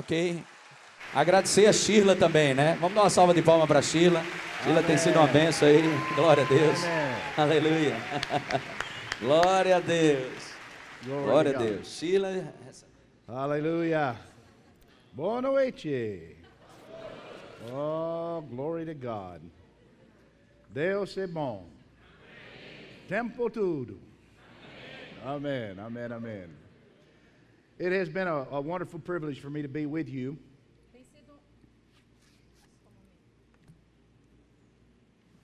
Ok? Agradecer a Sheila também, né? Vamos dar uma salva de palmas para a Sheila. Sheila tem sido uma benção aí. Glória a Deus. Aleluia. Glória a Deus. Glória a Deus. Sheila. Aleluia. Boa noite. Oh, glory to God. Deus é bom. Tempo tudo. Amen, amen, amen. It has been a, a wonderful privilege for me to be with you.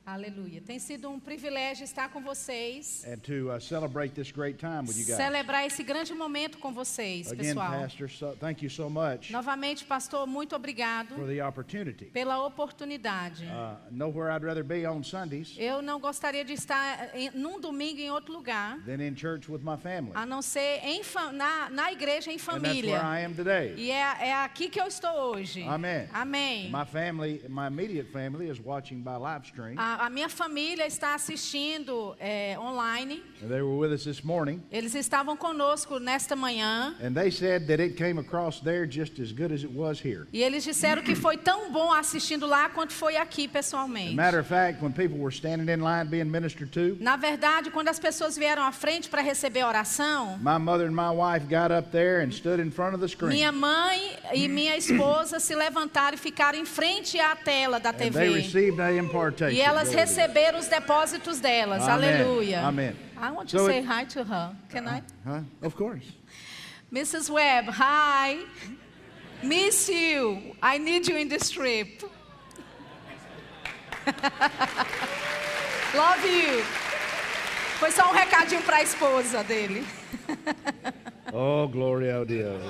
Aleluia. Tem sido um privilégio estar com vocês. and to uh, celebrate this great time with you guys. Celebrar esse grande momento com vocês, Again, pessoal. Pastor, so, thank you so much Novamente, pastor, muito obrigado for the opportunity. pela oportunidade. Uh, nowhere I'd rather be on Sundays Eu não gostaria de estar em, num domingo em outro lugar, than in church with my family. a não ser em na, na igreja em And that's where família. I am today. E é, é aqui que eu estou hoje. Amen. Amém. My family, my immediate family, is watching by live stream. A, a minha família está assistindo é, online. And They were with us this morning, Eles estavam conosco nesta manhã. and they said that it came across there just as good as it was here. E eles disseram que foi tão bom assistindo lá quanto foi aqui pessoalmente. matter of fact, when people were standing in line being ministered to, Na verdade, quando as pessoas vieram à frente para receber oração, my mother and my wife got up there and stood in front of the screen. minha mãe e minha esposa se levantaram e ficaram em frente à tela da And they TV. received a impartation. E elas God. receberam os depósitos delas. Amen. Aleluia. Amen. I want to So say it- hi to her. Can I? Huh? Of course. Mrs. Webb, hi. Miss you. I need you in this trip. Love you. Foi só um recadinho para a esposa dele. Oh, gloria a Deus.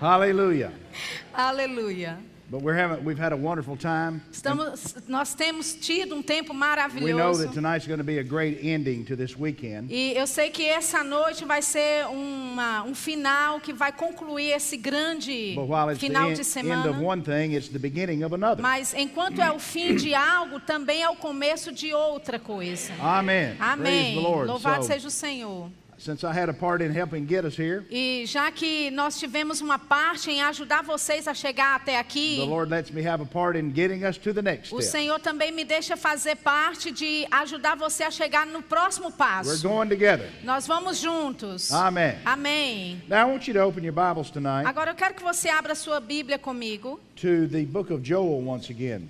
Hallelujah. Aleluia. But we're having, we've had a wonderful time. Estamos, nós temos tido um tempo We know maravilhoso. that tonight's going to be a great ending to this weekend. E eu sei que essa noite vai ser uma, um final que vai concluir esse grande final de end of semana. one thing, it's the beginning of another. Mas enquanto é o fim de algo, também é o começo de outra coisa. Amém. Lord. Louvado So, seja o Senhor. Since I had a part in helping get us here, E já que nós tivemos uma parte em ajudar vocês a chegar até aqui, the Lord lets me have a part in getting us to the next o. Senhor também me deixa fazer parte de ajudar você a chegar no próximo We're passo. going together. Nós vamos juntos. Amen. Amém. Now, I want you to open your Bibles tonight Agora eu quero que você abra sua Bíblia comigo to the book of Joel once again.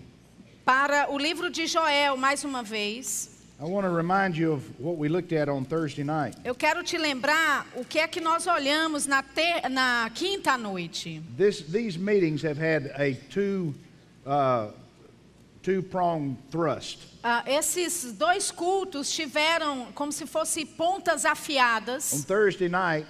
para o livro de Joel mais uma vez. I want to remind you of what we looked at on Thursday night. Eu quero te lembrar o que é que nós olhamos na, ter- na quinta noite. This, these meetings have had a two, uh, two-pronged thrust. Ah, esses dois cultos tiveram como se fossem pontas On afiadas. Night,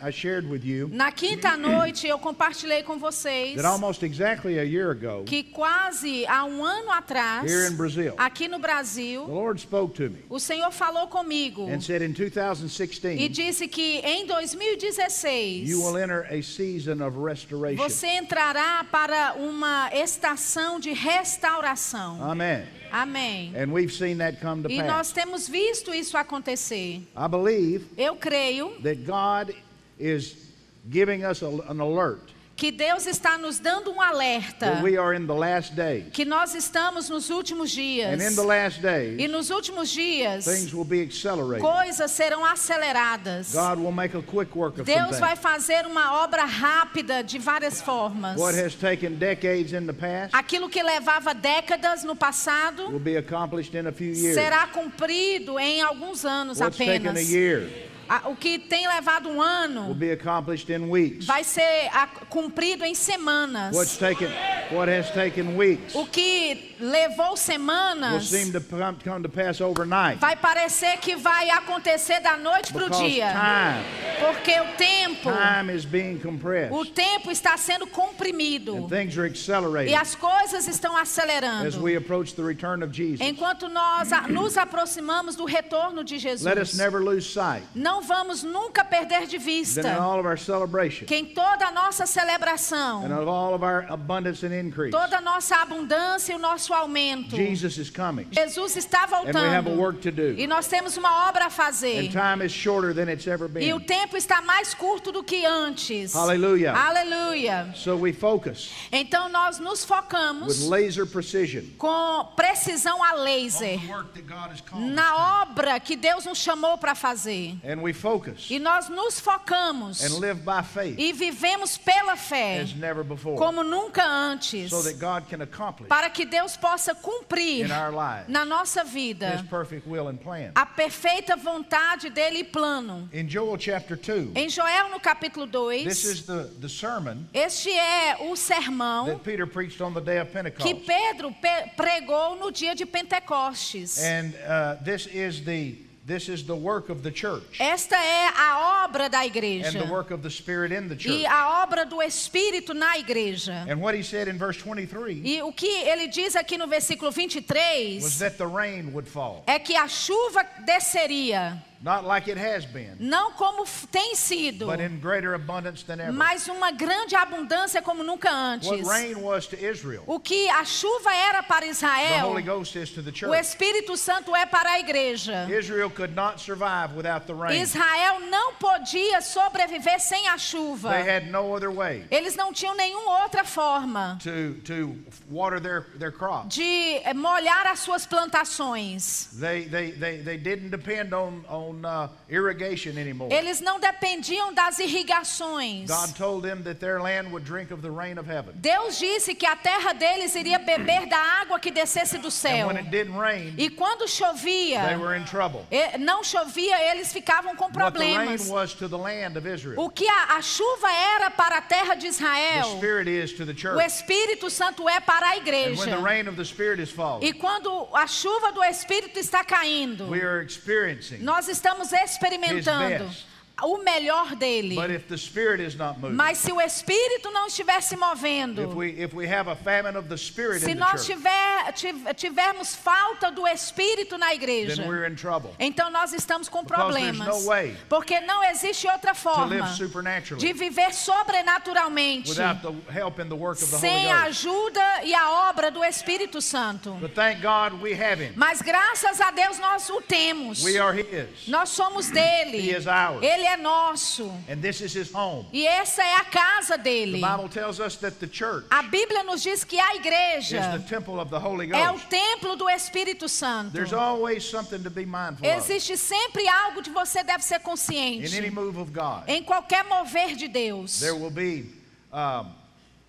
you Na quinta noite eu compartilhei com vocês that almost exactly a year ago, que quase há um ano atrás, Brazil, aqui no the Brasil, Lord spoke to me o Senhor falou comigo and said in e 2016, disse que em 2016 you will enter a season of restoration. você entrará para uma estação de restauração. Amen. Amém. And we've seen that come to E nós pass. temos visto isso acontecer. I believe Eu creio that God is giving us an alert que Deus está nos dando um alerta that we are in the last days. que nós estamos nos últimos dias. And in the last E days, nos últimos dias, things will be accelerated. coisas serão aceleradas. God will make a quick work of some Deus vai fazer uma obra rápida de várias formas. What has taken decades in the past Aquilo que levava décadas no passado will be accomplished in a few years. será cumprido em algus anos What's apenas. O que tem levado um will ano be accomplished in weeks. vai ser cumprido em semanas. What's taken, what has taken weeks O que levou will semanas seem to come, to pass overnight. vai parecer que vai acontecer da noite para o dia. time, Porque o tempo, time is being compressed. o tempo está sendo comprimido. And things are E as coisas estão as acelerando. we approach the return of Jesus. Enquanto nós nos aproximamos do retorno de Let us Jesus. never lose sight Não não vamos nunca perder de that vista in all of our celebration que em toda a nossa celebração, and of all of our abundance and increase, toda a nossa abundância e o nosso aumento, Jesus is coming. Jesus está And we have a voltando. work to do. E nós temos uma obra a fazer. And time is shorter than it's ever E o been. tempo está mais curto do que antes. Hallelujah. Aleluia. So we focus Então nós nos with focamos laser precision com precisão a laser na obra que Deus nos chamou para fazer. And we focus E nós nos focamos and live by faith e vivemos pela fé as never before como nunca antes, so that God can accomplish para que Deus possa cumprir in our lives na nossa His vida perfect will and plan. a perfeita vontade dele e plano. In Joel chapter 2, Em Joel no capítulo this 2, is the, the sermon este é o sermão that Peter preached on the day of que Pentecost. Pedro pe- pregou no dia de Pentecostes. And uh, this is the this is the work of the church Esta é a obra da and igreja the work of the Spirit in the church. e a obra do Espírito na igreja. And what he said in verse 23 E o que ele diz aqui no versículo was 23 that the rain would fall, é que a chuva desceria, not like it has been, não como tem sido, but in greater abundance than ever. mas uma grande abundância como nunca What antes. rain was to Israel, O que a chuva era para the Israel, Holy Ghost is to the o church. Espírito Santo é para a igreja. Israel could not survive without the rain. Israel não podia sobreviver sem a chuva. They had no other way Eles não tinham nenhuma outra forma to, to water their, their crops. de molhar as suas plantações. They, they, they, they didn't depend on, on uh, irrigation anymore. Eles não dependiam das irrigações. God told them that their land would drink of the rain of heaven. Deus disse que a terra deles iria beber da água que descesse do And céu. when it didn't rain, E quando they chovia, were in trouble. e- não chovia, eles ficavam com What the rain problemas. was to the land of Israel, O que a, a chuva era para a terra de the Israel, Spirit is to the o church. Espírito Santo é para a And when the igreja. rain of the Spirit is E falling, quando a chuva do Espírito está caindo, we are experiencing. nós estamos experimentando His best. O melhor dele. But if the Spirit is not moving, Mas se o Espírito não estiver se if movendo, we, if we se nós tiver, tivermos falta do Espírito na igreja, então nós estamos com Because problemas. Porque não existe outra forma de viver sobrenaturalmente without the help and the work of the Holy sem a ajuda e a obra do Espírito Santo. But thank God we have Him. Mas graças a Deus nós o temos. Nós somos dele. Ele é nosso. And this is His home. E essa é a casa The dele. Bible tells us that the church A Bíblia nos diz que a is igreja the temple of the Holy é o templo do Espírito Santo. There's always something to be mindful of Existe sempre algo que você deve ser in any consciente. move of God. Em qualquer mover de Deus. There will be um,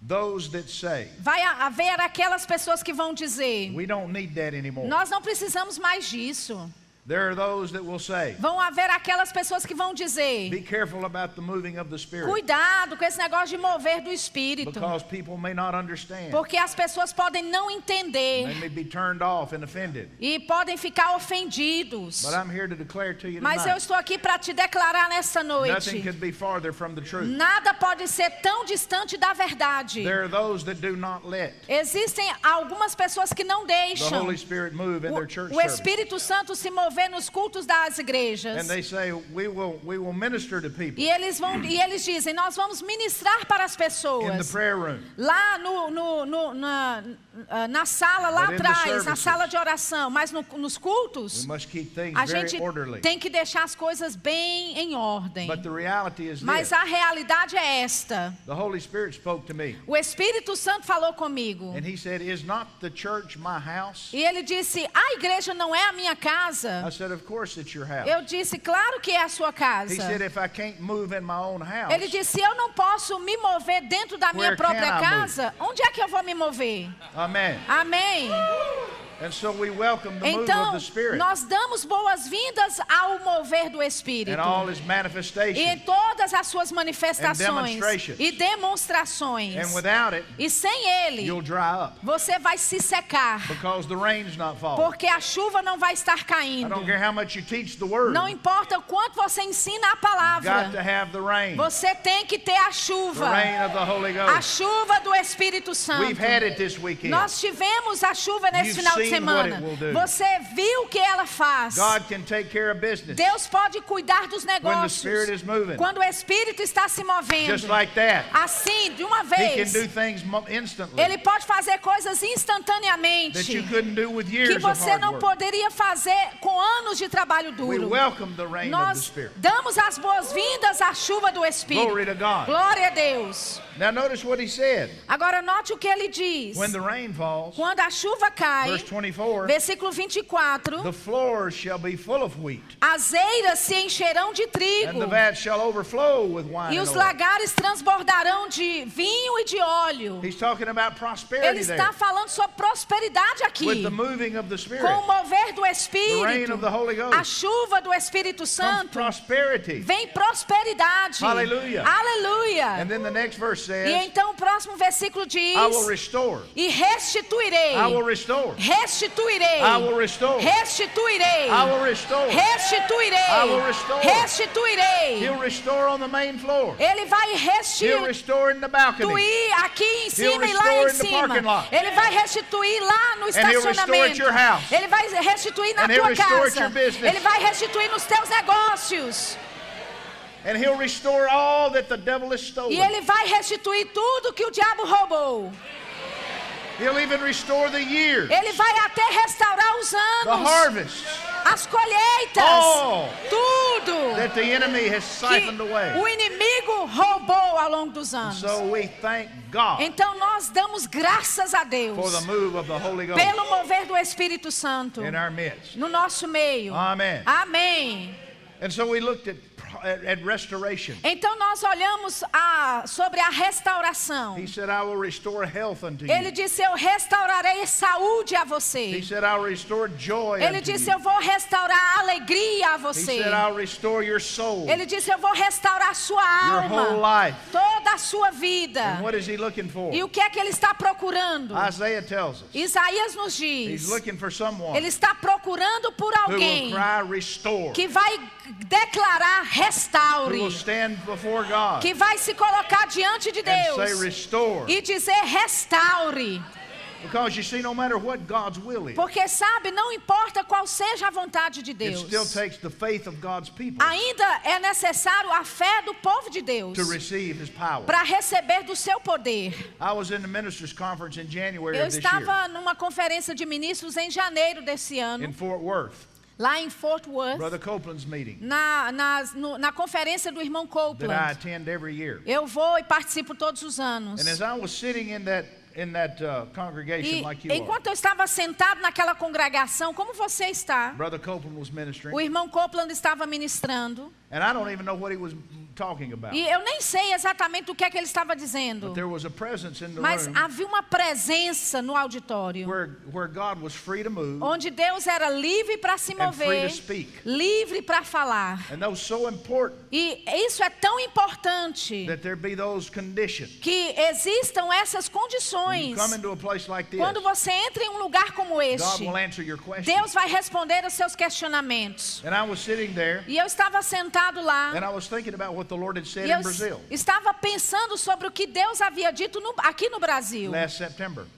those that say, Vai ha- haver aquelas pessoas que vão dizer: we don't need that anymore. Nós não precisamos mais disso. There are those that will say, Vão haver aquelas pessoas que vão dizer: be careful about the moving of the Spirit Cuidado com esse negócio de mover do Espírito. because people may not understand. Porque as pessoas podem não They entender may be turned off and offended. e podem ficar ofendidos. But I'm here to declare to you Mas eu estou aqui para te declarar nessa nothing noite: could be farther from the truth. nada pode ser tão distante da verdade. There are those that do not let Existem algumas pessoas que não the deixam Holy Spirit move in o, their church o service. Espírito Santo se mover nos cultos das igrejas. And they say, we will, we will minister to people E eles vão e eles dizem: nós vamos ministrar para as in the pessoas prayer room. lá no, no- no- na, na sala lá But atrás, na sala de oração, mas no- nos cultos a gente tem que deixar as coisas bem em ordem. But the reality is Mas a realidade é esta. The Holy Spirit spoke to me. O Espírito Santo falou comigo. And he said, Is not the church my house? E ele disse: A igreja não é a minha I said, Of course it's your house. Eu disse: Claro que é a sua He casa. said, If I can't move in my own house, Ele disse: Eu não posso me mover dentro da minha própria casa. Onde é que eu vou me mover? Amen. Amém. And so we welcome the move Então, nós damos boas-vindas ao mover do Espírito. and all His E em todas as suas manifestações demonstrations. e demonstrações. And without it, E sem ele, você vai se secar. Porque a chuva não vai estar I caindo. don't care how much you teach the Word. Não importa o quanto você ensina a Got to palavra. have the rain. Você tem que ter a chuva. A chuva do Espírito Santo. We've had it this weekend. Nós tivemos a chuva nesse final de semana. Você viu o que ela faz. Deus pode cuidar dos negócios. Quando o Espírito está se movendo. Like. Assim, de uma vez. Ele pode fazer coisas instantaneamente que você não poderia fazer com anos de trabalho duro. Nós damos as boas-vindas à chuva do Espírito. Glória a Deus. Agora note o que ele diz. Quando a chuva cai, 24, versículo 24, the floors shall be full of wheat, as eiras se encherão de and trigo, the vats shall overflow with wine e and os lagares transbordarão de vinho e de óleo. He's talking about Ele prosperity there. está falando sobre prosperidade With aqui. the moving of the Spirit Com o mover do rain Espírito, of the Holy Ghost. a chuva do Espírito Santo, prosperity. vem prosperidade. Hallelujah. Aleluia. And then the next verse E says, então o próximo versículo diz: I will restore. E restituirei. I will restore. Restituirei. I will restore. Restituirei. I will restore. Restituirei. I will restore. Restituirei. He'll restore on the main floor. Ele vai He'll restituir restore in the balcony. aqui em cima e lá em cima. Ele vai restituir lá no estacionamento. Ele vai restituir na tua casa. Ele vai restituir nos teus negócios. And he'll restore all that the devil has stolen. E ele vai restituir tudo que o diabo roubou. He'll even restore the years, Ele vai até restaurar os the anos, harvest as colheitas, all tudo that the enemy has siphoned away. o inimigo roubou ao longo dos anos. So we thank God Então nós damos graças a Deus for the move of the Holy Ghost pelo mover do Espírito Santo in our midst. no nosso meio. Amen. Amém. And so we looked at, at, at restoration. Então nós olhamos a, sobre a restauração. He said, I will restore health unto Ele you. disse: Eu restaurarei saúde a He você. said, I'll restore joy Ele unto disse: you. Eu vou restaurar a alegria a He você. said, I'll restore your soul, Ele disse: Eu vou restaurar a sua your whole alma, life. toda a sua vida. E o que é que ele está procurando? Isaías nos diz: Ele está procurando por alguém que vai declarar restaure, que vai se colocar diante de Deus e dizer restaure. Because you see, no matter what God's will is, Porque sabe, não importa qual seja a vontade de it Deus. still takes the faith of God's people Ainda é necessário a fé do povo de Deus to receive His power. para receber do seu poder. I was in the ministers' conference in January Eu this year estava numa conferência de ministros em janeiro desse ano, in Fort Worth, lá em Fort Worth, Brother Copeland's meeting na, nas- no- na conferência do irmão that I Copeland. attend every year. Eu vou e participo todos os anos. And as I was sitting in that that uh, congregation E like you are, enquanto eu estava sentado naquela congregação, como você está? Brother Copeland was O irmão Copeland estava ministrando. And I don't even know what he was talking about. E eu nem sei exatamente o que é que ele estava dizendo. But there was a presence in the Mas room havia uma presença no auditório. where where God was free to move, Onde Deus era livre para se mover, livre para falar. and that was so important E isso é tão importante that there be those conditions. que existam essas When you condições. come into a place like this, Quando você entra em um lugar como God este, will answer your questions. Deus vai responder aos seus questionamentos. And I was sitting there, E eu estava sentado lá. and I was thinking about what the Lord had said E eu in Brazil estava pensando sobre o que Deus havia dito no- aqui no Brasil,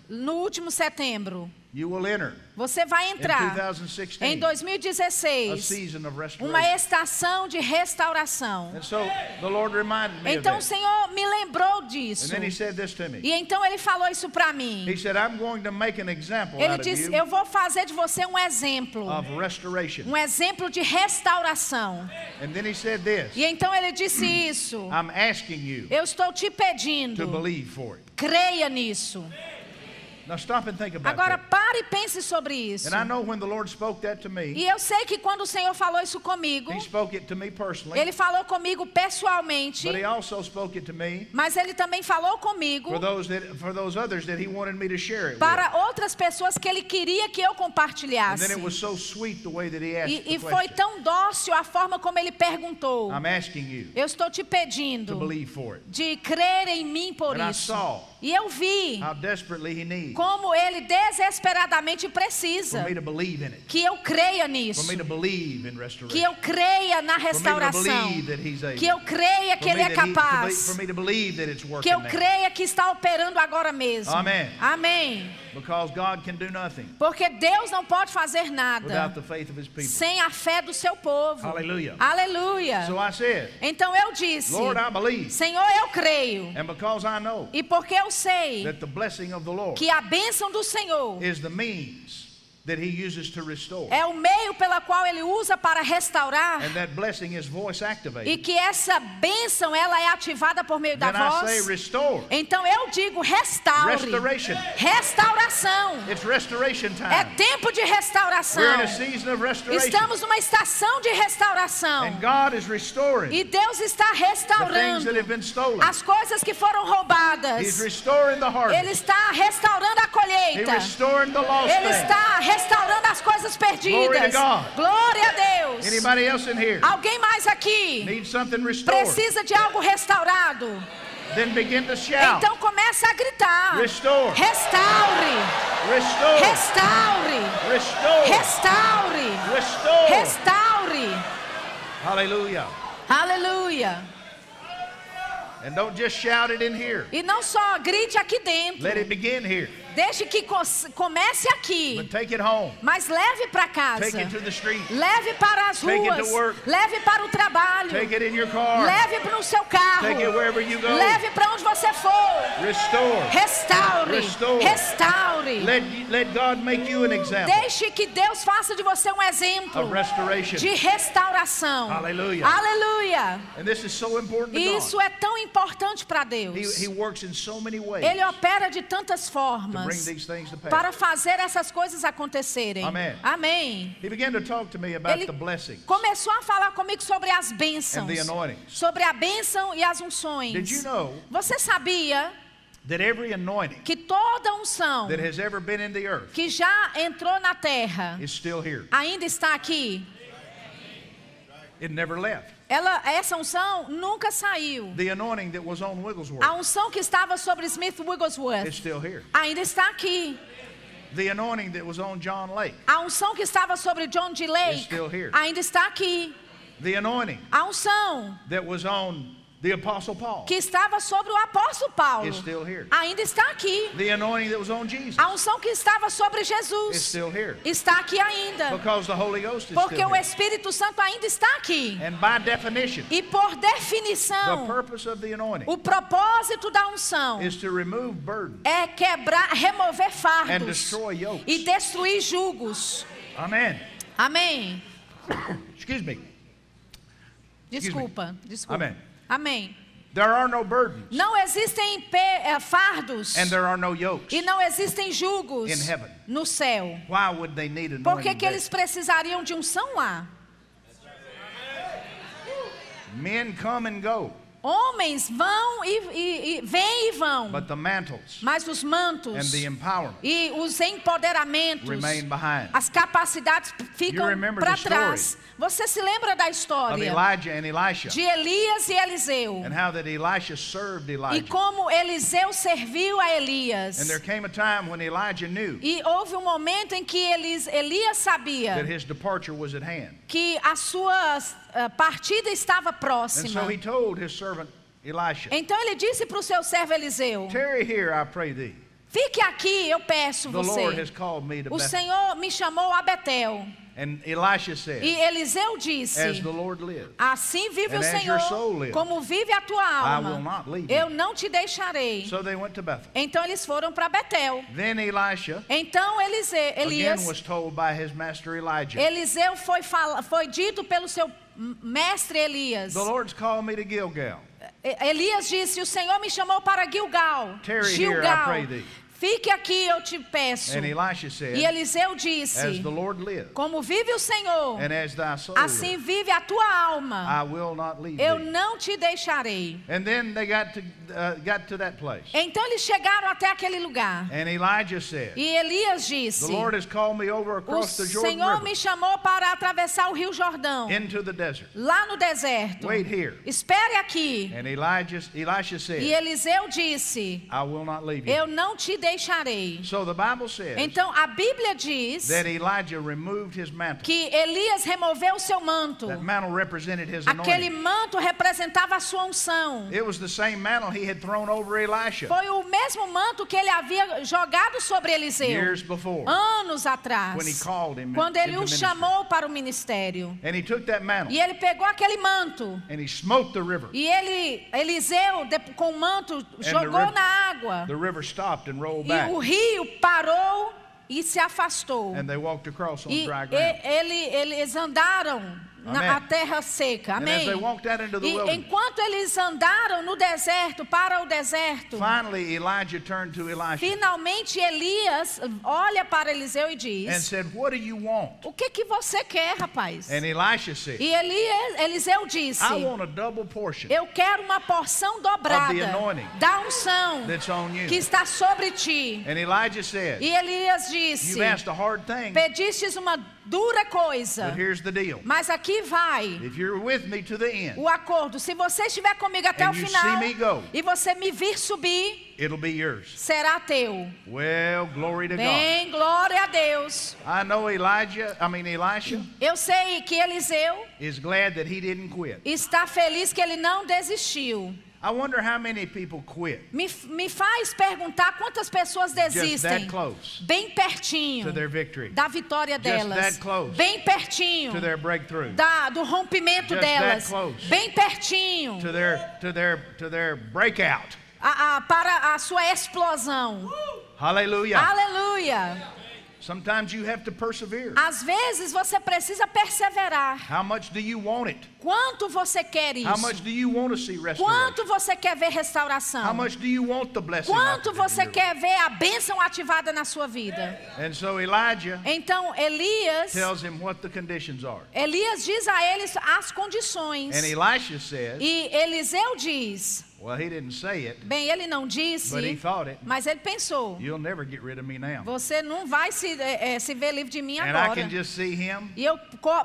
no último setembro. You will enter Você vai in entrar 2016 em a 2016 season of uma estação de restauração. And so the Lord reminded me of Então o. Senhor me lembrou And disso. then He said this to me. E então ele falou isso para mim. He said, I'm going to make an example Ele disse: Eu vou fazer de você um exemplo, of restoration. um exemplo de restauração. And then He said this E então ele disse isso. I'm asking you Eu estou te to pedindo, believe for it. creia nisso. Now stop and think about Agora that. pare e pense sobre isso. And I know when the Lord spoke that to me, E eu sei que quando o Senhor falou isso comigo, He spoke it to me personally, ele falou comigo pessoalmente, but He also spoke it to me mas ele também falou comigo for those that for those others that He wanted me to share it with. para outras pessoas que ele queria que eu And compartilhasse. then it was so sweet the way that He asked E, e foi tão dócil a forma como ele perguntou. I'm asking you Eu estou te to pedindo believe for it. de crer em mim por And I isso. saw E eu vi como ele desesperadamente precisa que eu creia nisso, que eu creia na restauração, que eu creia que ele é capaz, que eu creia que está operando agora mesmo. Amém. Amém. Because God can do nothing Porque Deus não pode fazer without nada the faith of his people. sem a fé do seu povo. Hallelujah. Aleluia. So I said, Então eu disse: Lord, I believe. Senhor, eu creio. And because I know E porque eu sei that the blessing of the Lord que a bênção do Senhor is the means that he uses to restore. é o meio pela qual ele usa para restaurar And that blessing is voice e activated. que essa bênção ela é ativada por meio da Then I say voz. restore. Então eu digo restaure. Restoration. Restauração. It's restoration É time. tempo de restauração. We're in a season of restoration. Estamos numa estação de restauração. And God is restoring E Deus está the things restaurando that have been stolen. as coisas que foram He's roubadas. restoring the Ele harvest. está restaurando a He's colheita. restoring the lost Ele está restaurando as coisas perdidas. Glória a Deus. Anybody else in here Alguém mais aqui precisa de algo restaurado? Then begin to shout. Então comece a gritar. Restore. Restaure. Restore. Restaure. Restore. Restaure. Restore. Restaure. Hallelujah. Aleluia. And don't just shout it in here. E não só grite aqui dentro. Let it begin here. Deixe que co- comece aqui. Mas leve para casa. Leve para as ruas. Leve para o trabalho. Take it in your car. Leve no seu carro. Leve para onde você for. Restaure. Restaure. Let, let God make you an example Deixe que Deus faça de você um exemplo de restauração. Aleluia. Aleluia. And this is so important to isso é tão importante para Deus. He, he works in so many ways Ele opera de tantas formas para fazer essas coisas acontecerem. Amém. Amém. He began to talk to me about Ele the blessings. começou a falar comigo sobre as bênçãos. Sobre a bênção e as unções. Did you know Você sabia that every anointing que toda unção that has ever been in the earth que já entrou na terra is still here? ainda está aqui? It never left. Ela, essa unção nunca saiu. The anointing that was on A Wigglesworth unção que estava sobre Smith Wigglesworth still here. ainda está aqui. The anointing that was on John Lake A unção que estava sobre John is Lake still here. ainda está aqui. The anointing A unção that was on the Apostle Paul que estava sobre o apóstolo Paulo is still here. ainda está aqui. The anointing that was on Jesus A unção que estava sobre Jesus still here. está aqui ainda. Because the Holy Ghost is Porque still o here. Espírito Santo ainda está aqui. And by definition, E por the definição, purpose of the anointing o propósito da unção is to remove burdens é quebrar, remover and fardos destroy yokes. e destruir julgos. Amen. Amém. Excuse me. Excuse me. Desculpa, desculpa. Amém. Amém. There are no burdens Não existem eh, fardos and there are no yokes. e não existem julgos In heaven. no céu. Why would they need Por que, que eles precisariam de unção lá? Men come and go, Homens vão e, e, e vêm e vão, mas os mantos and the empowerment e os empoderamentos, remain behind. as capacidades ficam para trás. Você se lembra da história de Elias e Eliseu e como Eliseu serviu a Elias? And there came a time when Elijah knew E houve um momento em que Elis, Elias sabia that his departure was at hand. que a sua ah, partida estava próxima. so he told his servant Elisha, Então ele disse para o seu servo Eliseu. Fique aqui, eu peço você. O. Senhor me chamou a Betel. And Elisha said, E Eliseu disse: As the Lord lives, Assim vive o Senhor, como vive a tua alma. Eu não te deixarei. Então eles foram para Betel. Então Eliseu, Elias, foi dito pelo seu mestre Elias. The Lord's called me to Gilgal. Elias disse: O Senhor me chamou para Gilgal. Here, I Gilgal. pray thee. Fique aqui, eu te peço. Said, E Eliseu As disse: the Lord lives, Como vive o Senhor, soul assim vive a tua alma. I will not leave Eu thee. não te deixarei. And then they got to uh. Então eles chegaram até aquele lugar. And Elijah said, E Elias The disse: Lord has called me over O across the Jordan Senhor me chamou para atravessar o Rio Jordão, into the desert. lá no deserto. Wait here. Espere aqui. And Elijah, Elisha E said, Eliseu disse: I will not leave you. Eu não te deixarei. So the Bible says Então a Bíblia diz that Elijah removed his mantle. que Elias removeu o seu manto. That mantle represented his Aquele anointing. manto representava a sua unção. It was the same mantle he had thrown over Elisha Foi o mesmo manto que ele havia jogado sobre Eliseu years before. anos atrás, When he called him quando ele o chamou para o ministério. And he took that mantle E ele pegou aquele manto and he smote the river. e ele, Eliseu, com o manto, jogou river- na água. The river stopped and rolled E back. o rio parou e se afastou. And they walked across on E dry e- ground. ele, eles andaram na a terra seca. And Amém. they walked out into the E enquanto eles andaram no deserto, para o deserto, finally Elijah turned to Elisha finalmente Elias olha para Eliseu e and diz: said, What do you want? O que que você quer, rapaz? And Elisha said, E Elias, Eliseu disse: I want a double portion Eu quero uma porção dobrada Of the anointing da unção that's on you. que está sobre ti. And Elijah said, E Elias disse: You've asked a hard thing, Pedistes uma dura coisa, but here's the deal. mas aqui vai If you're with me to the end, o acordo. Se você estiver comigo até o you final go. e você me vir subir, será teu. Well, glory to God. Bem, glória a Deus. I know Elijah, I mean Elisha, Eu sei que Eliseu is glad that he didn't quit. está feliz que ele não desistiu. I wonder how many people quit. Me, me faz perguntar quantas pessoas desistem. bem pertinho to their victory, da vitória Just delas, that close. Bem pertinho to their breakthrough, da, do rompimento Just delas, that close. Bem pertinho to their to their to their breakout. a- a- para a sua explosão. Hallelujah. Aleluia! Sometimes you have to persevere. Às vezes você precisa perseverar. How much do you want it? Quanto você quer How much isso? do you want to see restoration? Quanto você quer ver How restauração? much do you want the blessing? Quanto você quer ver a bênção ativada na sua vida? And so Elijah Então Elias, tells him what the conditions are. Elias diz a eles as condições. And Elisha says, E Eliseu diz, well, he didn't say it, bem, ele não but he disse, thought it. mas ele pensou: You'll never get rid of me now. você não vai se, eh, se ver livre de mim And I agora. can just see him E eu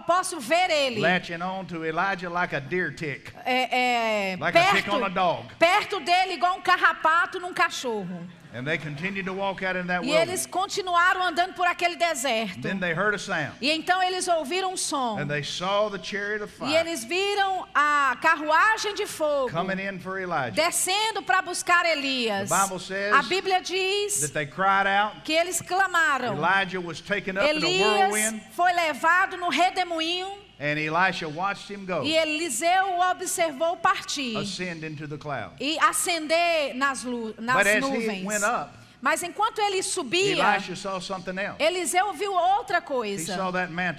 posso ver ele latching on to Elijah like a deer tick. é, é, Like a tick perto, on a dog. perto dele, igual um carrapato num cachorro. And they continued to walk out in that E eles continuaram andando por aquele deserto. Then they heard a sound. E então eles ouviram um som. And they saw the chariot of E eles viram a carruagem de fogo coming in for Elijah. descendo para buscar Elias. The Bible says A Bíblia diz That they cried out. que eles clamaram. Elijah was taken up in a Elias whirlwind. foi levado no redemoinho And Elisha watched him go e Eliseu o observou partir ascend into the cloud. e ascender nas, nas But as he nuvens. went up, Mas enquanto ele subia, Elisha saw something else. Eliseu viu outra coisa.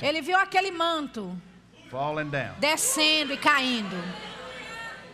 Ele viu aquele manto descendo e caindo.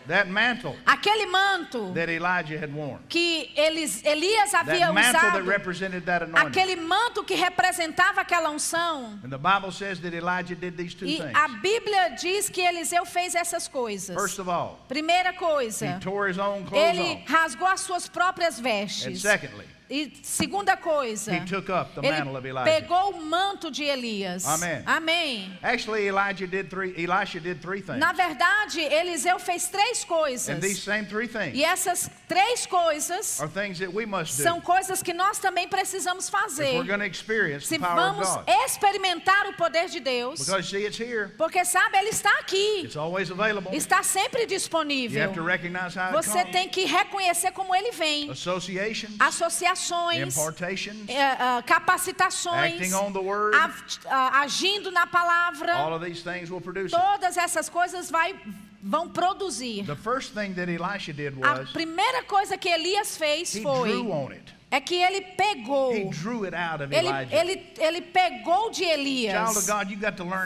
That mantle Aquele manto that Elijah had worn. que Elis, Elias havia That mantle that usado. represented that anointing. Aquele manto que representava aquela unção. And the Bible says that Elijah did these two E things. a Bíblia diz que Eliseu fez essas coisas. First of all, Primeira coisa, he tore his own clothes ele rasgou as suas próprias And vestes. secondly, E segunda coisa, he took up the mantle of ele Elijah. pegou o manto de Elias. Amém. Amém. Actually, Elijah did three. Elisha did three things. Na verdade, Eliseu fez três coisas. And these same three things E essas três coisas are things that we must do são coisas que nós também precisamos if we're fazer. going to experience Se the power of vamos God. experimentar o poder de Deus, Because see, it's here. porque sabe, ele está aqui, It's always available. está sempre You disponível. have to recognize how it Você comes. tem que reconhecer como ele vem. Associações, impartations, eh, ah, capacitações, acting on the word. a- ah, agindo na palavra. All of these things will produce it. Todas essas coisas vai, vão produzir. The first thing that Elisha did A was primeira coisa que Elias fez foi é que ele pegou, ele, ele, ele pegou de Elias.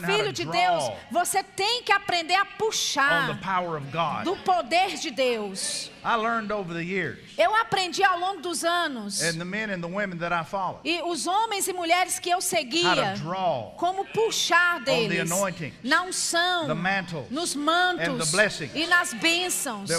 Filho de Deus, você tem que aprender a puxar power of God. do poder de Deus. I learned over the years, Eu aprendi ao longo dos anos, and the men and the women that I followed, e os homens e mulheres que eu how seguia, to draw como puxar deles na unção, nos and mantos e nas bênçãos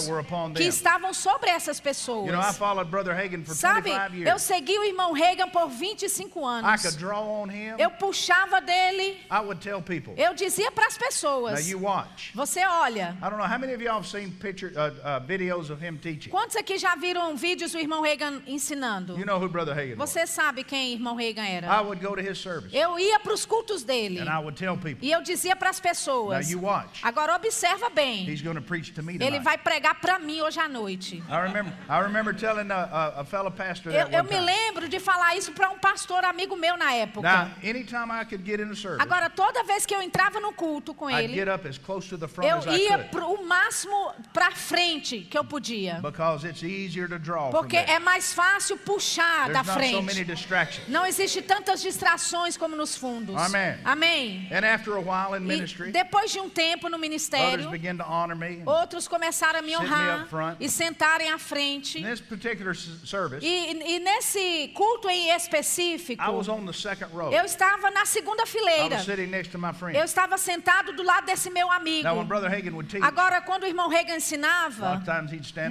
que estavam sobre essas pessoas. You know, I followed Brother Hagan for Sabe, 25 eu segui o irmão Reagan por 25 I anos. could draw on him. Eu puxava dele, I would tell people, eu dizia para as now pessoas: you watch. Você olha, I don't know how many of y'all have seen picture, uh, uh, videos of him Teaching? Quantos aqui já viram vídeos do irmão Reagan ensinando? You know who Brother Hagin was. Você sabe quem irmão Reagan I era? would go to his service Eu ia para os cultos dele and I would tell people, e eu dizia para as now pessoas: you watch. agora observa bem, He's going to preach to me ele vai pregar para mim hoje à noite. I remember, I remember telling a, a, a fellow pastor Eu, that eu me lembro de falar isso para um pastor amigo meu na época. Now, anytime I could get in the service, Agora, toda vez que eu entrava no culto com ele, get up as close to the front eu as I ia pro, o máximo para frente que eu podia. Because it's easier to draw from Porque there. é mais fácil puxar da frente. distractions. Não existe tantas distrações como nos fundos. Amém. Amém. And after a while in E ministry, depois de um tempo no others ministério, begin to honor me. outros começaram a me honrar e sentarem à frente. In this particular s- service, E, e nesse culto em específico, I was on the second row. eu estava na segunda I fileira. was sitting next to my friend. Eu estava sentado do lado desse meu amigo. Agora, quando o irmão Reagan ensinava,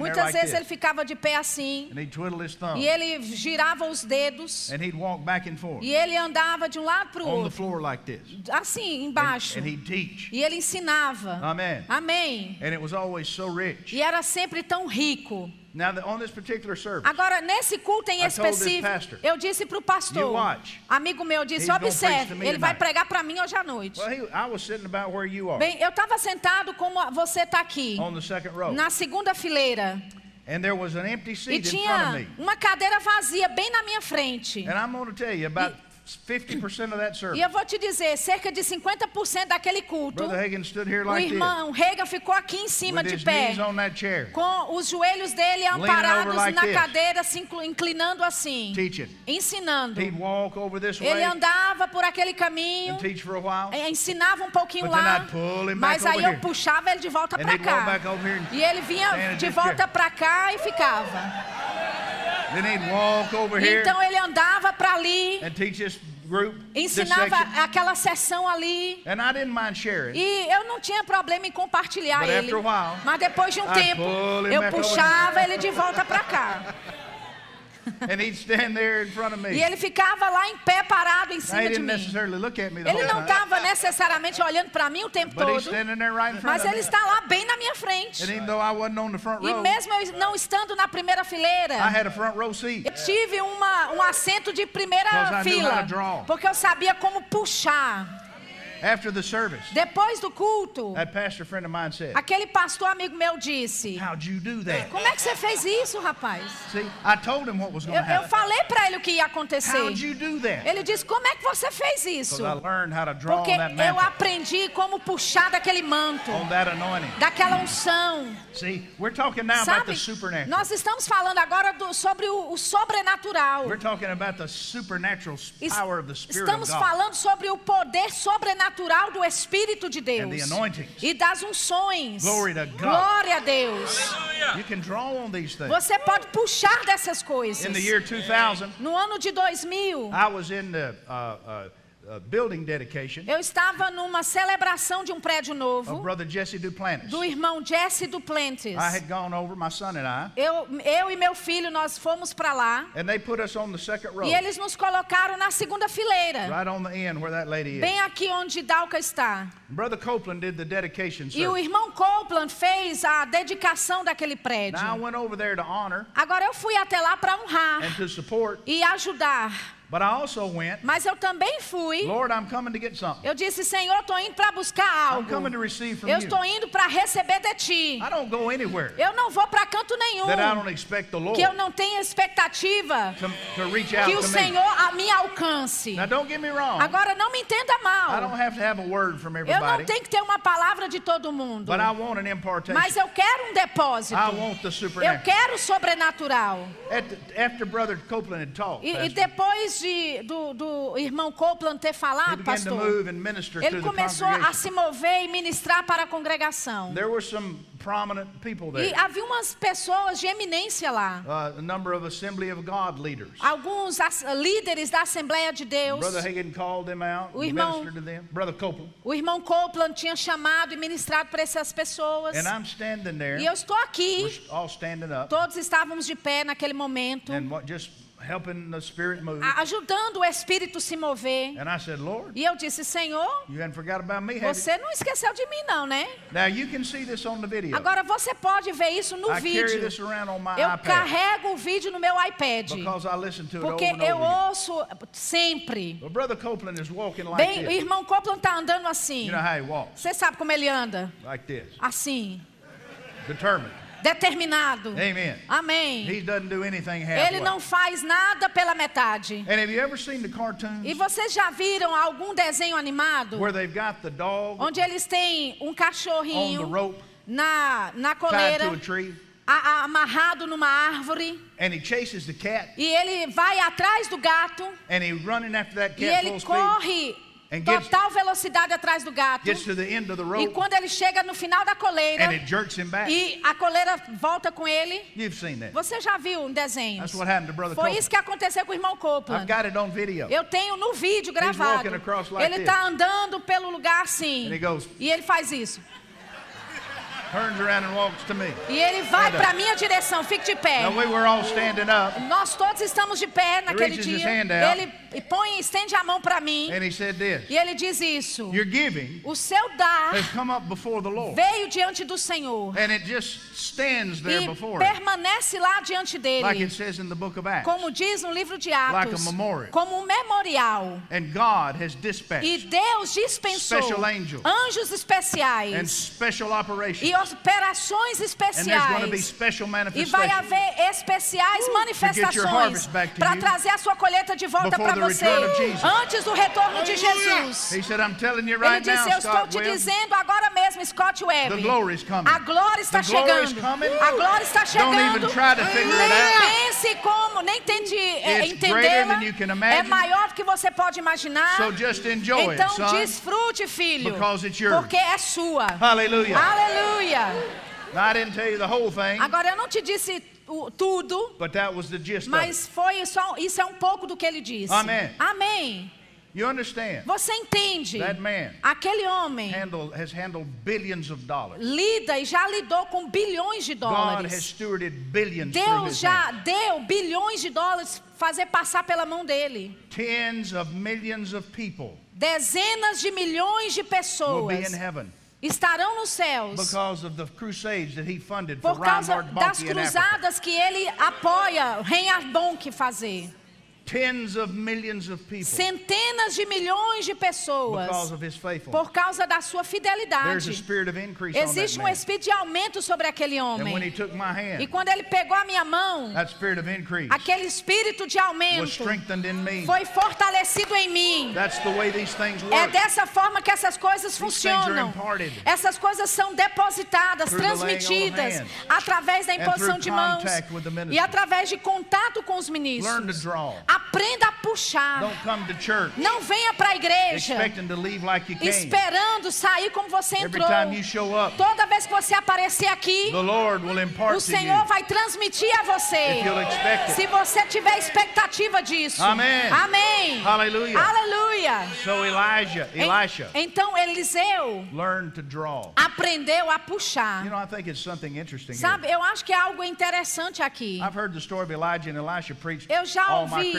muitas like vezes this, ele ficava de pé assim, and e ele girava os dedos, and and e ele andava de um lado para o outro, like assim, and, embaixo. and teach. E ele ensinava. Amém. And always so. E era sempre tão rico. Now, on this particular service, Agora, nesse culto em específico, pastor, eu disse para o "You pastor, watch. amigo meu, eu disse: observe, ele vai tonight." pregar para mim hoje à noite. well, he, I was sitting about where you are, Bem, eu estava sentado como você está aqui, on the second row, na segunda fileira, and there was an empty e seat in front tinha of me. uma cadeira vazia bem na minha frente. And I'm going to tell you, about 50% of that E service, eu vou te dizer, cerca de 50% daquele culto, Brother Hagin stood here o like this, irmão Reagan ficou aqui em cima de pé, chair, com os joelhos dele amparados like na this. cadeira, se inclinando assim, teaching. ensinando. He'd walk over this Ele andava por aquele caminho, while, eh, ensinava um pouquinho lá, mas aí eu here. puxava ele de volta para cá. E ele vinha de volta para cá e ficava. then he'd walk over here Então ele andava para ali, and teach this group, ensinava aquela sessão ali. And I didn't mind sharing. E eu não tinha problema em compartilhar But ele. after a while, Mas depois de um I'd tempo, eu puxava ele de volta para cá. and he'd stand there in front of me. E ele ficava lá em pé parado em cima he de mim. Ele não estava necessariamente olhando para mim o tempo but todo, right in front mas ele está lá bem na minha frente. And even though I wasn't on the front E row, mesmo eu não estando na primeira fileira, I had a front row seat. eu tive uma, um assento de primeira fila, porque eu sabia como puxar. After the service, Depois do culto, that pastor friend of mine said, aquele pastor amigo meu disse: How'd you do that? Como é que você fez isso, rapaz? See, I told him what was going Eu, falei para ele o que ia acontecer. How'd you do that? Ele disse: Como é que você fez isso? I learned how to draw Porque that eu aprendi como puxar daquele manto, on that anointing. daquela unção. See, we're talking now about Sabe? the supernatural. Nós estamos falando agora do- sobre o, o sobrenatural. We're talking about the supernatural power of the Spirit Estamos of God. falando sobre o poder sobrenatural do Espírito de Deus And the anointings. e das unções. Glory to God. Glória a Deus. You can draw on these things. Você pode puxar dessas coisas. In the year 2000, No ano de 2000, I was in the uh, uh, eu estava numa celebração de um prédio of novo Brother Jesse Duplantis. do irmão Jesse Duplantis. I had gone over, my son and I, Eu, eu e meu filho, nós fomos para lá and they put us on the second row, e eles nos colocaram na segunda fileira, right on the end where that lady bem aqui onde Dalca está. Brother Copeland did the dedication E o irmão Copeland fez a dedicação daquele prédio. Now I went over there to honor Agora eu fui até lá para honrar and to support, e ajudar, but I also went, mas eu também fui. Lord, I'm coming to get something. Eu disse, Senhor, estou indo para buscar I'm algo. coming to receive from Eu estou indo para receber de ti. I don't go anywhere Eu não vou para canto nenhum that I don't expect the Lord que eu não tenha expectativa to, to reach out que o to me. Senhor a me alcance. Now don't get me wrong. Agora não me entenda I don't mal. have to have a word from Eu não everybody, tenho que ter uma palavra de todo mundo. but I want an impartation. Mas eu quero um depósito. I want the Eu supernatural. quero o sobrenatural. At after Brother Copeland had talked, E, e Pastor, depois de, do, do irmão Copeland ter falado, pastor, ele começou a se mover e ministrar para a congregação. There were some prominent people E havia umas pessoas de eminência lá. uh, a number of Assembly of God leaders. Alguns líderes da Assembleia de Deus. Brother called them out, O and irmão- ministered to them. Brother Copeland. O irmão Copeland tinha chamado e ministrado para essas pessoas. And I'm standing there. E eu estou aqui. all standing up. Todos estávamos de pé naquele momento. And what, just helping the Spirit move. ajudando o Espírito se mover. And I said, Lord, E eu disse, Senhor, you hadn't forgot about me, have you? você não esqueceu de mim não, né? Now you can see this on the video. Agora você pode ver isso no I carry vídeo. this around on my Eu iPad carrego o vídeo no meu iPad. because I listen to it Porque over and eu over again. ouço sempre. Well, Brother Copeland is walking like Bem, o this. irmão Copeland tá andando assim. You know how he walks? Você sabe como ele anda? Like this. Assim. Determined. Determinado. Amen. Amém. He doesn't do anything halfway. Ele não faz nada pela metade. And have you ever seen the cartoons E vocês já viram algum desenho animado where they've got the dog onde eles têm um on the cachorrinho rope na, na tied coleira, to a tree a- a- amarrado numa árvore, and he chases the cat e ele vai atrás do gato, and he's running after that e ele corre total velocidade atrás do gato. E quando ele chega no final da coleira and it jerks him back. e a coleira volta com ele, você já viu um desenho? Foi isso que aconteceu com o irmão Copeland. Eu tenho no vídeo gravado. Ele está andando pelo lugar assim. E ele faz isso. Turns around and walks to me. E ele vai para minha direção. Fique de pé. Now we were all standing up Nós todos estamos de pé naquele reaches his dia. hand out. Ele põe, estende a mão para mim. and he said this. E ele diz isso. Your giving O seu dar has come up before the Lord. veio diante do Senhor. And it just stands there E before him. permanece lá diante Like dele. it says in the book of Acts. Como diz no livro de Like Atos. a memorial. Como um memorial. And God has E dispatched Deus dispensou Special angels. anjos and especiais special operations. e operações especiais. E vai haver especiais manifestações para trazer a sua colheita de volta para você antes do retorno de Jesus. He said, I'm telling you Ele right disse: now, Eu estou te dizendo agora mesmo, Scott Webb. A glória está chegando. A glória está chegando. nem pense como, nem tente greater entendê-la. É maior do que você pode imaginar. então desfrute, filho. Porque é sua. Hallelujah. Aleluia. Now, I didn't tell you the whole thing, Agora eu não te disse o- tudo, but that was the gist of it. mas foi só, isso é um pouco do que ele disse. Amém. Amém. You understand? Você entende? That man Aquele homem handle, has handled billions of dollars. lida e já lidou com bilhões de God has dólares. stewarded billions Deus já hand. deu bilhões de dólares fazer passar pela mão dele. Tens of millions of people Dezenas de milhões de pessoas estarão nos céus because of the crusades that he funded for por causa das cruzadas que ele apoia Reinhard Bonk fazer. Centenas de milhões de pessoas of his faithfulness. por causa da sua fidelidade. Existe um espírito de aumento sobre aquele homem. E quando ele pegou a minha mão, that spirit of increase aquele espírito de aumento strengthened in me. foi fortalecido em mim. That's the way these things É dessa forma que essas coisas funcionam. Essas coisas são depositadas, transmitidas através da imposição de mãos e através de contato com os ministros. Aprenda a puxar. Don't come to church Não venha para a igreja expecting to leave like esperando sair como você entrou. up, Toda vez que você aparecer aqui, o Senhor vai transmitir a você. Se você tiver expectativa disso. Amém. Amém. Hallelujah. Aleluia. So Elijah, En- Elisha, Então Eliseu learned to draw. aprendeu a puxar. You know, I think it's something interesting here. Sabe, eu acho que é algo interessante aqui. I've heard the story of Elijah and Elisha preached Eu já ouvi.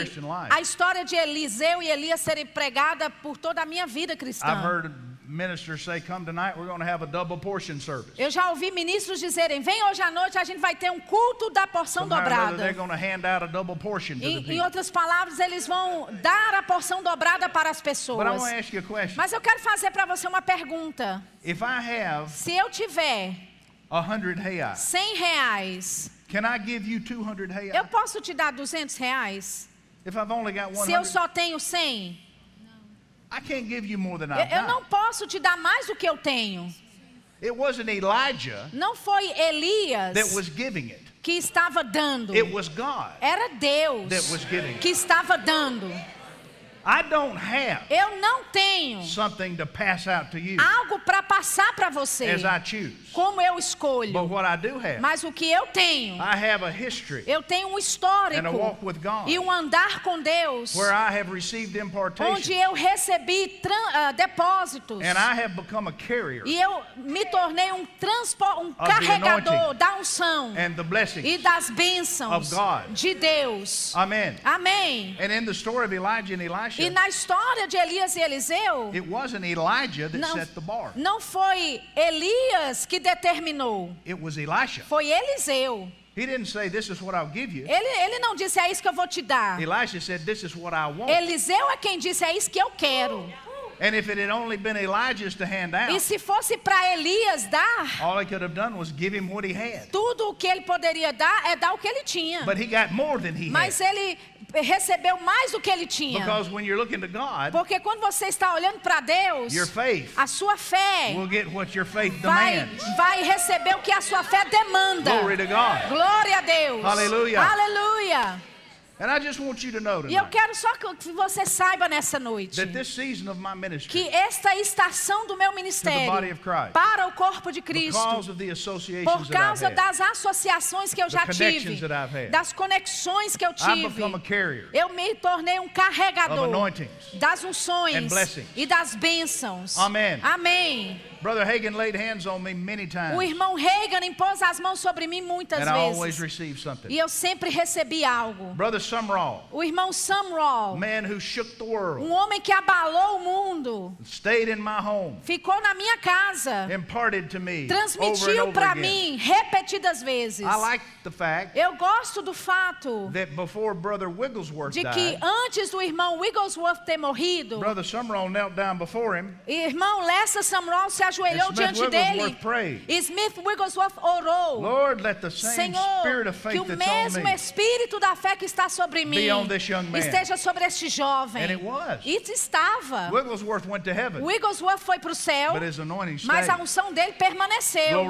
A história de Eliseu e Elias serem pregada por toda a minha vida I've cristã. heard ministers say, "Come tonight, we're going to have a double portion service." Eu já ouvi ministros dizerem: vem hoje à noite, a gente vai ter um culto da porção dobrada. Em, outras palavras, eles vão dar a porção dobrada para as But I pessoas. want to ask you a question. Mas eu quero fazer para você uma pergunta. If I have Se eu tiver a hundred hayai, 100 reais, can I give you two hundred hayai? eu posso te dar 200 reais? Se eu só tenho 100? I can't give you more than Eu, não posso te dar mais do que eu tenho. It wasn't Elijah Não foi Elias that was giving it. que estava dando. It was God. Era Deus That was giving. que estava dando. I don't have Eu não tenho something to pass out to you algo para passar para você, as I choose. como eu But escolho. what I do have, Mas o que eu tenho, I have a history eu tenho um and a histórico walk with God e um andar com Deus, where I have received onde eu recebi ah, depósitos and I have become a carrier e eu me tornei um, um carregador da unção and the e das bênçãos of God. de Deus. Amen. Amém. And in the story of Elijah and E na história de Elias e Eliseu, it wasn't Elijah that não, set the bar. não foi Elias que determinou, It was Elisha. foi Eliseu. He didn't say, This is what I'll give you. Ele, ele não disse, é isso que eu vou te dar. Elisha said, This is what I want. Eliseu é quem disse, é isso que eu quero. And if it had only been Elijah's to hand E out, se fosse para Elias dar, all he could have done was give him what he had. tudo o que ele poderia dar é dar o que ele tinha. But he got more than he Mas had. ele recebeu mais do que ele tinha. Because when you're looking to God, Porque quando você está olhando para Deus, your faith a sua fé will get what your faith vai, demands. vai receber o que a sua fé demanda. Glory to God. Glória a Deus. Aleluia. Aleluia. And I just want you to know E eu quero só que você saiba nessa noite that this season of my ministry, que esta estação do meu ministério para o corpo de Cristo, por causa had, das associações que eu já tive, das conexões que eu I've tive, eu me tornei um carregador das unções e das bênçãos. Amen. Amém. Brother Hagan laid hands on me many times, O irmão Reagan impôs as mãos sobre mim muitas and I always vezes. received something. E eu sempre recebi algo. Brother Sumrall, O irmão Samral, man who shook the um world, homem que abalou o mundo, stayed in my home, ficou na minha casa, imparted to me transmitiu para mim repetidas vezes. I like the fact Eu gosto do fato that before Brother Wigglesworth de que died, antes do irmão Wigglesworth ter morrido, Brother Sumrall knelt down before him. irmão Lessa Samral se ajoelhou diante dele. Prayed. E Smith Wigglesworth orou. Lord, let the same Senhor, spirit of que faith o that's on mesmo me espírito da fé que está sobre mim be on this young man. esteja sobre este jovem. And it was. E estava. Wigglesworth went to heaven, Wigglesworth foi para o céu, but his anointing mas a unção dele permaneceu.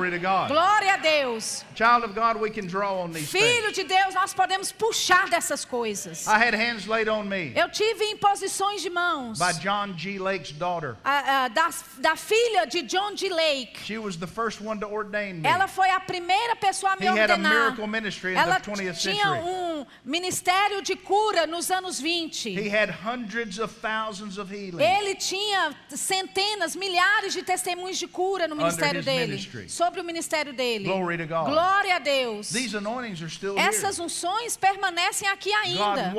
Glória a Deus. Child of God, we can draw on these Filho things. de Deus, nós podemos puxar dessas coisas. I had hands laid on me Eu tive imposições de mãos by John G. Lake's daughter. da, da filha de John D. Lake. She was the first one to ordain me. Ela foi a primeira pessoa a me He had a ordenar. miracle ministry in the Ela 20th tinha century. um ministério de cura nos anos 20. He had hundreds of thousands of healings. Ele tinha centenas, milhares de testemunhos de cura no ministério dele. ministry. Sobre o ministério dele. Glória a Deus. These anointings are still Essas unções permanecem aqui ainda.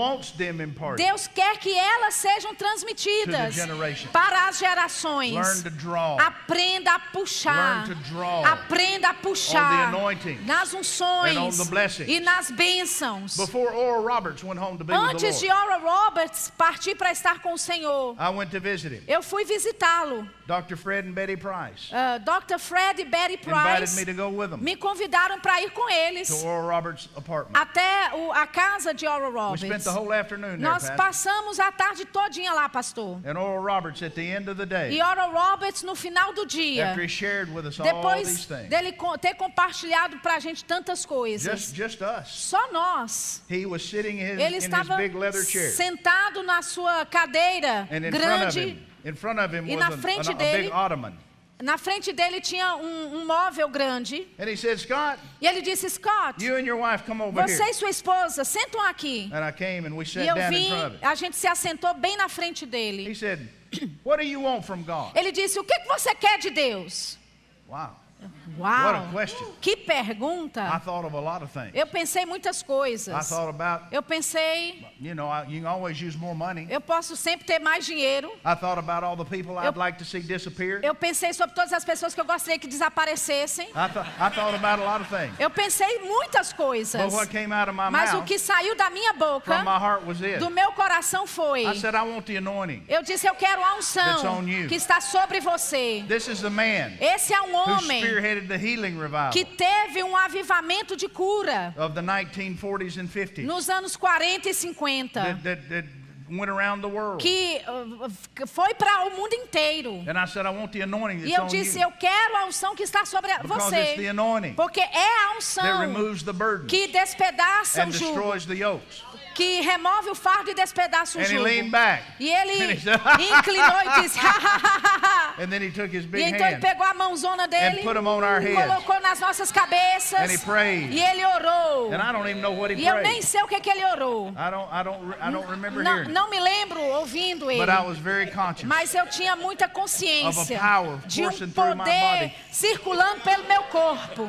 Deus quer que elas sejam transmitidas para as gerações. Aprenda a puxar. Aprenda a puxar nas unções e nas bênçãos. Roberts went home to be with the Antes de Oral Roberts partir para estar com o Senhor, I went to visit him. eu fui visitá-lo. Dr. Fred and Betty Price Uh, Dr. Fred e Betty Price me to go with them me convidaram para ir com eles to Oral Roberts' apartment. até o- a casa de Oral We spent Roberts. the whole afternoon Nós passamos a tarde todinha lá, pastor. And Oral Roberts, at the end of the E day, Oral Roberts, no final do dia, after he shared with us all depois these things, dele ter compartilhado para a gente tantas coisas, just, just us, só nós. he was sitting in his, Ele in his estava big leather chair. sentado na sua cadeira grande. him, E na frente an- dele-. Na frente dele tinha um, um móvel grande. And he said, Scott, E ele disse: Scott, you and your wife come over você here. e sua esposa sentam aqui. And I came and we E eu vim, a gente se assentou bem na frente He dele. said, What do you want from God? Ele disse: O que, que você quer de Deus? Wow. Uau! What a question. Que I pergunta! thought of a lot of things. Eu pensei muitas I coisas. thought about, Eu pensei, you know, you can always use more money. eu posso sempre ter mais dinheiro. I thought about all the people I'd like to see disappear. Eu pensei sobre todas as pessoas que eu gostaria que desaparecessem. I, th- I thought about a lot of things. Eu pensei muitas coisas. But what came out of my Mas o mouth que saiu da minha boca, from my heart was do meu coração foi: I said, I want the anointing. Eu disse, eu quero a That's unção on you. que está sobre você. This is the man Esse é um homem spearheaded the healing revival que teve um avivamento de cura of the 1940s and 50s. nos anos 40 e 50. That, that, that went around the world. que uh, foi para o mundo inteiro. And I said, I want the anointing E eu disse, eu quero a unção que está sobre você. anointing Porque é a that unção removes the burdens que despedaça o jugo. Que remove o fardo e despedaça o And jugo. E ele inclinou e disse. And then he took his E então ele pegou a mãozona dele, colocou nas nossas cabeças And he prayed. e ele orou. and I don't even know what he E eu nem sei o que, que ele orou. Não, não me lembro ouvindo ele. But I was very conscious. Mas eu tinha muita consciência Of a power de um poder circulando pelo meu corpo.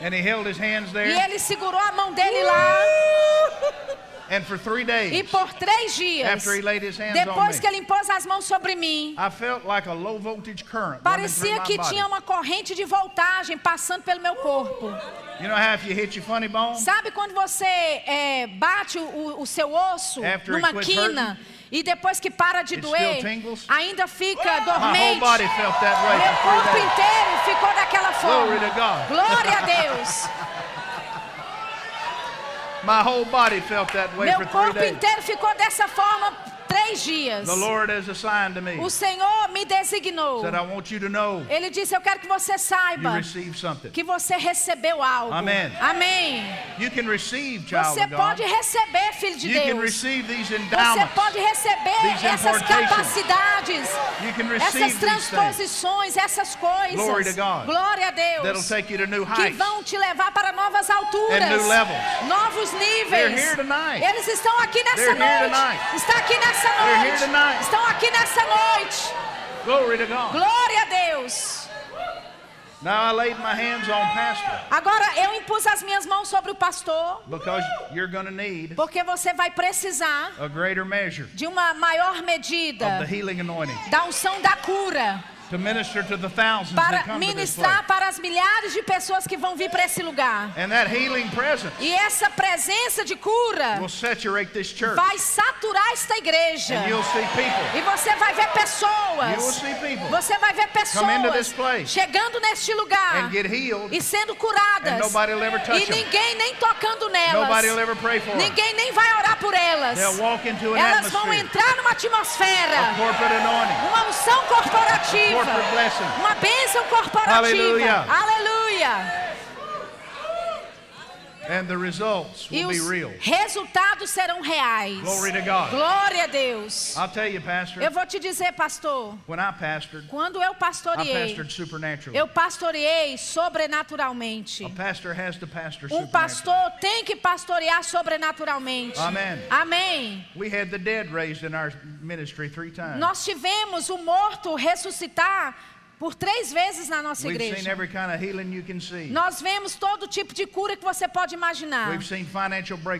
And he held his hands E there. ele segurou a mão dele lá. And for three E days, por três dias, after he laid his hands on depois me, que ele impôs as mãos sobre mim, I felt like a low voltage current parecia que tinha uma corrente de voltagem passando pelo meu corpo. You know how if you hit your funny bone, Sabe quando você é, bate o, o seu osso After numa quina e depois que para de It doer, ainda fica my whole dormente? body felt that way Meu corpo inteiro ficou daquela forma. Glory to God. Glória a Deus. My whole body felt that way Meu for three corpo days. inteiro ficou dessa forma três dias. The Lord has assigned to me. O Senhor me designou. Said, I want you to know Ele disse: Eu quero que você you saiba que você recebeu algo. Amém. Amém. You can receive, child Você pode receber, filho de You can Deus. receive these Você pode receber These essas capacidades, You can receive essas transposições, essas coisas. Glory to God. Glória a Deus. take you to new Que heights. vão te levar para novas alturas, And new levels. novos níveis. Eles estão aqui nessa noite. Está aqui nessa noite. Estão aqui nessa noite. Glory to God. Glória a Deus. Now I laid my hands on pastor Agora eu impus as minhas mãos sobre o pastor, because you're to need porque você vai precisar a greater measure de uma maior of medida the healing anointing da unção da cura to minister to the thousands para that come to this place. ministrar para as milhares de pessoas que vão vir para esse lugar. And that healing presence E essa presença de cura will saturate this church. vai saturar esta igreja. And you'll see people. E você vai ver You will pessoas. see people Você vai ver Come into this pessoas place chegando neste lugar and get healed. e sendo curadas. And nobody will ever touch E them. ninguém nem tocando nelas. Nobody will ever pray for them. Ninguém nem vai orar por elas. They'll walk into an Elas vão atmosphere entrar numa atmosfera, corporate anointing, uma unção corporativa. Uma bênção corporativa. Aleluia. Aleluia. And the results E will be os real. resultados serão reais. Glory to God. Glória a Deus. I'll tell you, Pastor, Eu vou te dizer, pastor, when I pastored, quando eu I pastoreei, pastored supernaturally. eu pastoreei sobrenaturalmente. A pastor has to pastor Um pastor tem que pastorear sobrenaturalmente. Amém. Amém. We had the dead raised in our ministry three times. Nós tivemos o morto ressuscitar por três vezes na nossa igreja. Nós vemos todo tipo de cura que você pode imaginar.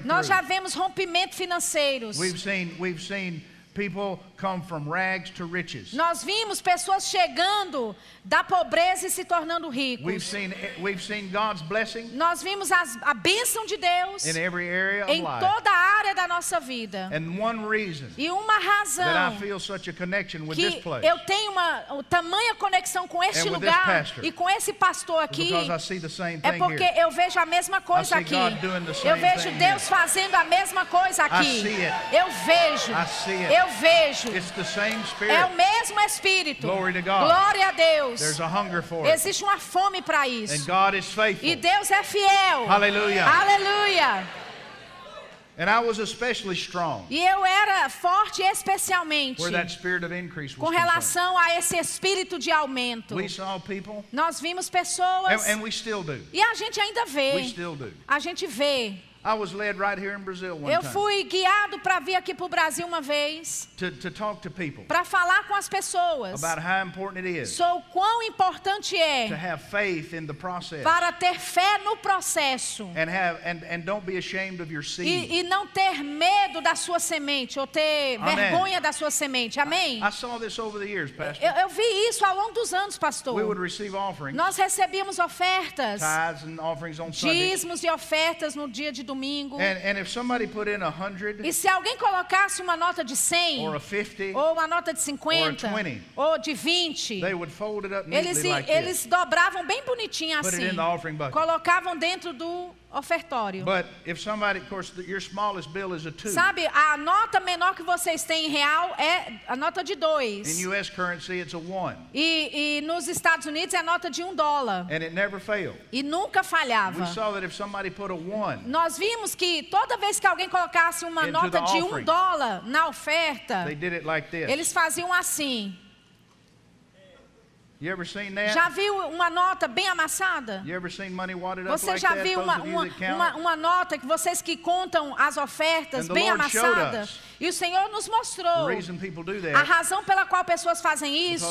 Nós já vemos rompimento financeiros. We've seen we've seen people come from rags to riches. Nós vimos pessoas chegando da pobreza e se tornando We've ricos. seen we've seen God's blessing Nós vimos as- a bênção de Deus in every area of em life. toda a área da nossa vida. And one reason E uma that I razão feel such a connection with this que place eu tenho uma uma tamanha conexão com este And with this lugar pastor. e com esse pastor aqui because I see the same é porque here. eu vejo a mesma coisa see aqui. God doing the Eu vejo thing Deus here. fazendo a mesma coisa aqui. see it. Eu vejo. I see it. Eu vejo. It's the same É spirit. o mesmo Espírito. Glory to God. Glória a Deus. There's a hunger for it. Existe uma fome para And isso. God is faithful. E Deus é fiel. Aleluia. And I was especially strong E eu era forte especialmente where that spirit of increase com relação a esse espírito de aumento. We saw people, Nós vimos and, pessoas and we still do. e a gente ainda vê. A gente vê. I was led right here in Brazil one Eu fui guiado para vir aqui para o Brasil uma vez to, to talk to people para falar com as pessoas about how important it is sobre quão importante to é have faith in the process para ter fé no processo and have and, and don't be ashamed of your seed. e, e não ter medo da sua semente ou ter Amém. vergonha da sua semente. Amém? I saw this over the years, Pastor. Eu, eu vi isso ao longo dos anos, We would pastor. receive offerings, Nós recebíamos ofertas, tithes and offerings on Sundays. dízimos e ofertas no dia de domingo. And, and if somebody put in a hundred E se alguém colocasse uma nota de 100 or a fifty, ou uma nota de 50 Or a 20. ou de 20, they would fold it up eles, like eles dobravam bem bonitinho assim. Colocavam dentro do ofertório. But if somebody, of course, your smallest bill is a two. Sabe, a nota menor que vocês têm em real é a nota de In dois. U.S. currency, it's a one, E, e nos Estados Unidos é a nota de um dólar. and it never failed. E nunca We falhava. saw that if somebody put a one, Nós vimos que toda vez que alguém colocasse uma nota de um offering. dólar na oferta, they did it like this. eles faziam assim. You ever seen that? Já viu uma nota bem amassada? Você já viu uma, uma, uma, uma nota que vocês que contam as ofertas bem amassadas? E o Senhor nos mostrou a razão pela qual pessoas fazem isso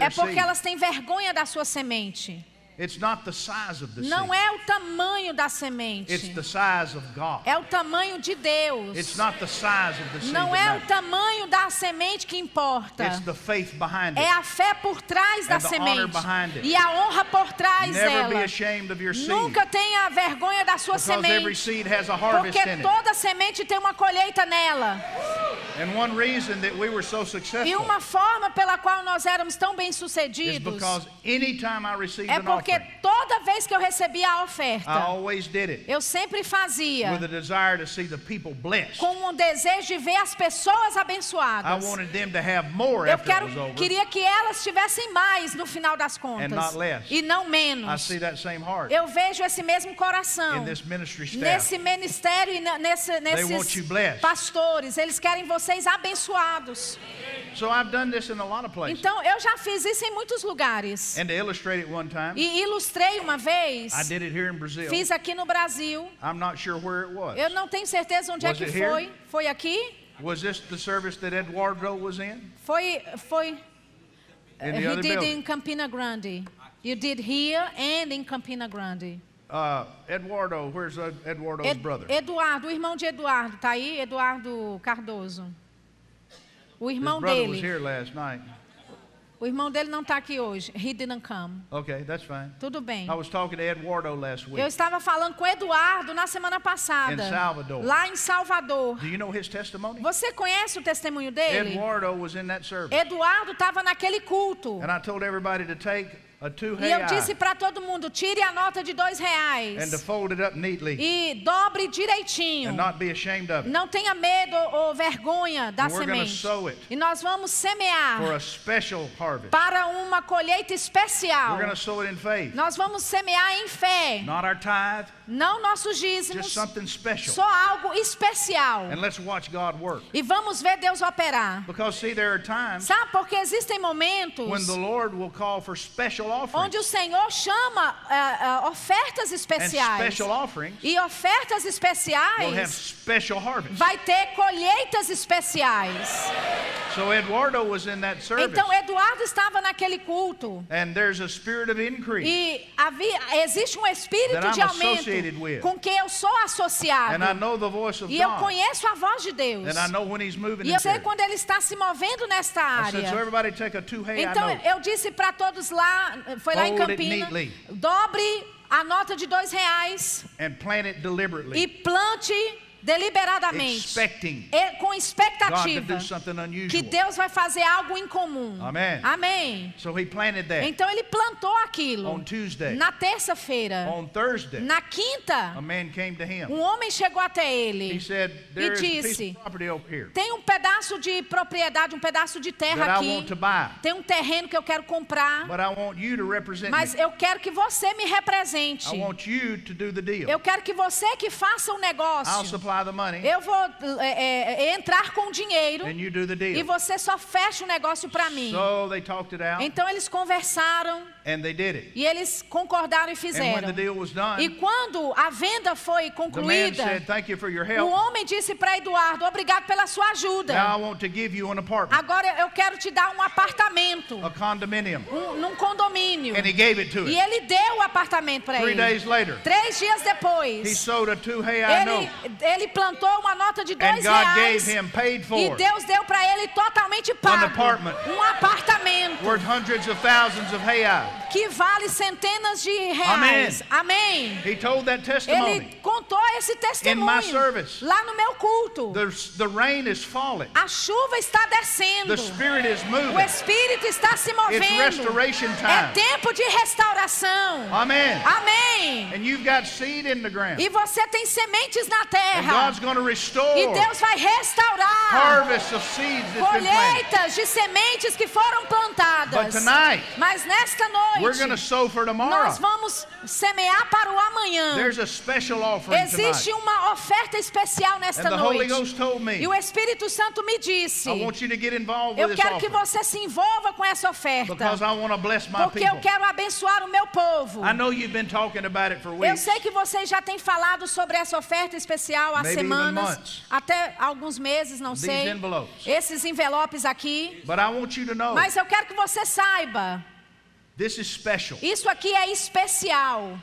é porque elas têm vergonha da sua semente. It's not the size of the Não é o tamanho da It's semente, the size of God. é o tamanho de It's Deus. not the size of the seed Não é o tamanho da semente que importa. It's the faith behind É a fé por trás da semente e a honra por trás Never be dela. ashamed of your seed. Nunca tenha vergonha da sua Because every semente, seed has a harvest porque in it. toda semente tem uma colheita nela. And one reason that we were so E uma forma pela qual nós éramos tão bem-sucedidos because anytime I received é an porque toda vez que eu recebia a I oferta, always did it eu sempre fazia with a desire to see the people blessed. com um desejo de ver as pessoas I abençoadas. wanted them to have more Eu quero, queria que elas tivessem mais no final das contas e não I menos. see that same heart Eu vejo esse mesmo coração nesse ministério e nesse, want nesses pastores. Eles querem vocês abençoados. So I've done this in a lot of places. Então, eu já fiz isso em muitos lugares. And to illustrate it one time, E ilustrei uma vez. I did it here in Brazil. Fiz aqui no Brasil. I'm not sure where it was. Eu não tenho certeza onde é Was que it here? foi. Foi aqui? Was this the service that Eduardo was in? Foi. foi In the he did building? in Campina Grande. You did here and in Campina Grande. Uh, Eduardo, where's Eduardo's Ed- brother? Eduardo, o irmão de Eduardo, tá aí? Eduardo Cardoso. O His irmão brother was dele. here last night. O irmão dele não está aqui hoje. He didn't come. Okay, that's fine. Tudo bem. I was talking to Eduardo last week. Eu estava falando com Eduardo na semana passada. In Salvador. Lá em Salvador. Do you know his testimony? Você conhece o testemunho dele? Eduardo was in that service. Eduardo estava naquele culto. And I told everybody to take E eu disse para todo mundo: tire a nota de dois and to reais fold it up neatly e dobre direitinho. and not be ashamed of it Não tenha medo ou vergonha da And we're gonna semente. sow it E nós vamos for semear a special harvest. para uma colheita especial. We're going to sow it in faith. Nós vamos semear em fé, Not our tithe, não nossos just dízimos, something special. só algo especial. And let's watch God work. E vamos ver Deus operar. Because, see, there are times Sabe, porque existem momentos when the Lord will call for special onde o Senhor chama ah, ah, ofertas especiais. E ofertas especiais vai ter colheitas especiais. So Eduardo was in that service. Então Eduardo estava naquele culto And there's a spirit of increase. e havia, existe um espírito de aumento com que eu sou associado. And I know the voice of E eu God. conheço a voz de Deus. And I know when He's moving E eu sei quando ele está se movendo nesta área. Então eu disse para todos lá, foi lá em Campina, dobre a nota de dois reais e plante deliberadamente, e- com expectativa que. Deus vai fazer algo incomum. Amém. Amém. So He planted that. Então ele plantou aquilo. On Tuesday. Na terça-feira. On Thursday, Na a quinta, um homem chegou até ele. said, piece disse, Tem um pedaço de propriedade, um pedaço de terra aqui. Tem um terreno que eu quero comprar. But I want you to represent Mas eu quero que você me represente. Eu quero que você que faça o I'll negócio. Money. Eu vou é, é, entrar com o dinheiro and you do the e você só fecha o negócio para mim. So they talked it out. Então eles conversaram and they did it. e eles concordaram e And when fizeram. the deal was E done, quando a venda foi the man concluída, said, Thank you for your o homem disse para Eduardo: Obrigado pela sua Now I ajuda. want to give you an apartment, Agora eu quero te dar um apartamento, a condominium. um, num condomínio. And he gave it to E him. ele deu o apartamento para Three ele. days later, Três dias he depois, ele, ele plantou uma nota de And dois God gave reais him paid e Deus deu para ele totalmente pago apartment. um apartamento worth hundreds of thousands of hey que vale centenas de reais. Amém. He told that Ele testimony. contou esse testemunho service. lá no meu culto. The, the rain is falling. A chuva está descendo. The Spirit is O moving. Espírito está se It's movendo. restoration É time. tempo de restauração. Amen. Amém. And you've got seed in the ground. E você tem sementes na And terra. God's going to restore E Deus vai restaurar harvest of seeds that's been planted. colheitas de sementes que foram But plantadas. tonight, Mas nesta to noite, sow for tomorrow. nós vamos semear para o amanhã. There's a special offering Existe tonight. uma oferta especial nesta And the Holy noite. Ghost told me, E o Espírito Santo me disse: Eu quero que você se envolva com essa oferta. because I want to bless my Porque eu people. quero abençoar o meu povo. I know you've been talking about it for Eu sei que vocês já têm falado sobre essa oferta especial há Maybe semanas, até alguns meses, não These sei. envelopes. Esses envelopes aqui. But I want you to know Mas eu quero que você saiba, this is special. isso aqui é especial.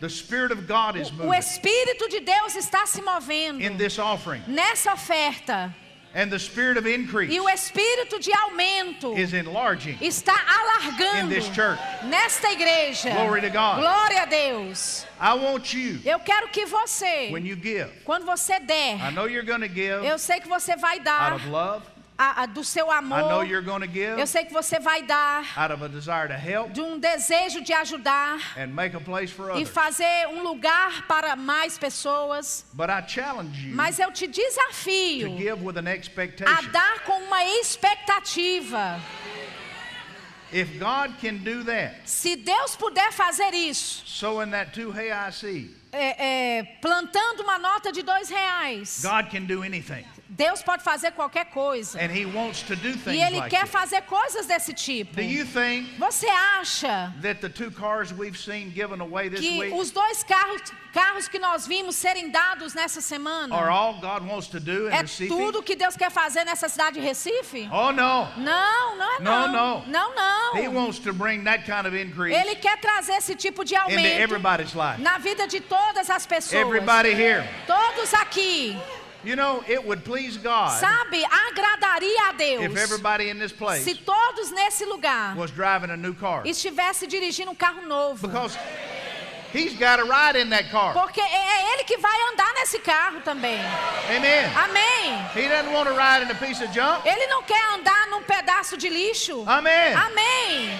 The Spirit of God is O moving Espírito de Deus está se movendo in this offering. nessa oferta. And the Spirit of increase E o Espírito de aumento is enlarging está alargando in this church. nesta igreja. Glory to God. Glória a Deus. I want you, Eu quero que você, when you give, quando você der, I know you're going to give eu sei que você vai out dar of love. A- a- do seu I know amor. you're going to give Eu sei que você vai dar out of a desire to help de um desejo de ajudar and make a place for e fazer um lugar para mais pessoas. But I challenge you Mas eu te to desafio give with an a expectation. dar com uma expectativa. If God can do that, Se Deus puder fazer isso, sowing that two reais seed, é, é, plantando uma nota de dois reais, God can do anything. Deus pode fazer qualquer coisa. And He wants to do E Ele like quer fazer coisas desse tipo. Do you think Você acha that the two cars we've seen given away this que week os dois carros, carros que nós vimos serem dados nessa semana are all God wants to do in é Recife? tudo que Deus quer fazer nessa cidade de Recife? Oh no. Não, não é No, não. no. Não, não. He wants to bring that kind of increase Ele quer trazer esse tipo de into aumento everybody's life. na vida de todas as pessoas. Everybody here. Todos aqui. You know, it would please God Sabe, agradaria a Deus if everybody in this se place todos nesse lugar was driving a new car. estivesse dirigindo um carro novo. Because he's got ride in that car. Porque é é ele que vai andar nesse carro também. Amen. Amém. He doesn't want to ride in a piece of junk. Ele não quer andar num pedaço de lixo. Amen. Amém.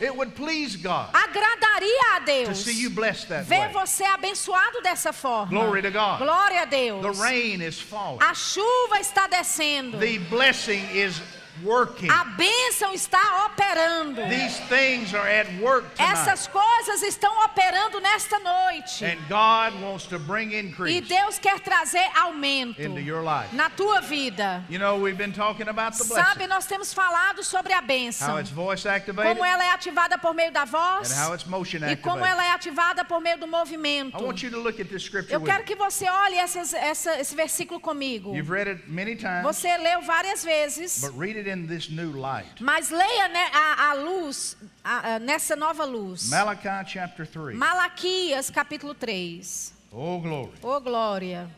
It would please God Agradaria a to Deus see you blessed that ver way. você abençoado dessa forma. Glory to God. Glória a Deus. The rain is falling. A chuva está descendo. The blessing is working. A bênção está operando. These things are at work tonight. Essas coisas estão operando nesta noite. And God wants to bring E increase Deus quer trazer aumento into your life. na tua vida. You know, we've been talking about the Sabe, blessing, nós temos falado sobre a bênção. how it's voice activated Como ela é ativada por meio da voz and how it's motion e como activated. ela é ativada por meio do movimento. I want you to look at this scripture Eu quero que você olhe essas- essa- esse versículo comigo. You've read it many times, Você leu várias vezes, but read it in this new light. mas leia né, a, a luz, a- a- nessa nova luz. Malachi chapter 3. Malaquias capítulo 3. Oh, glory. Ô glória.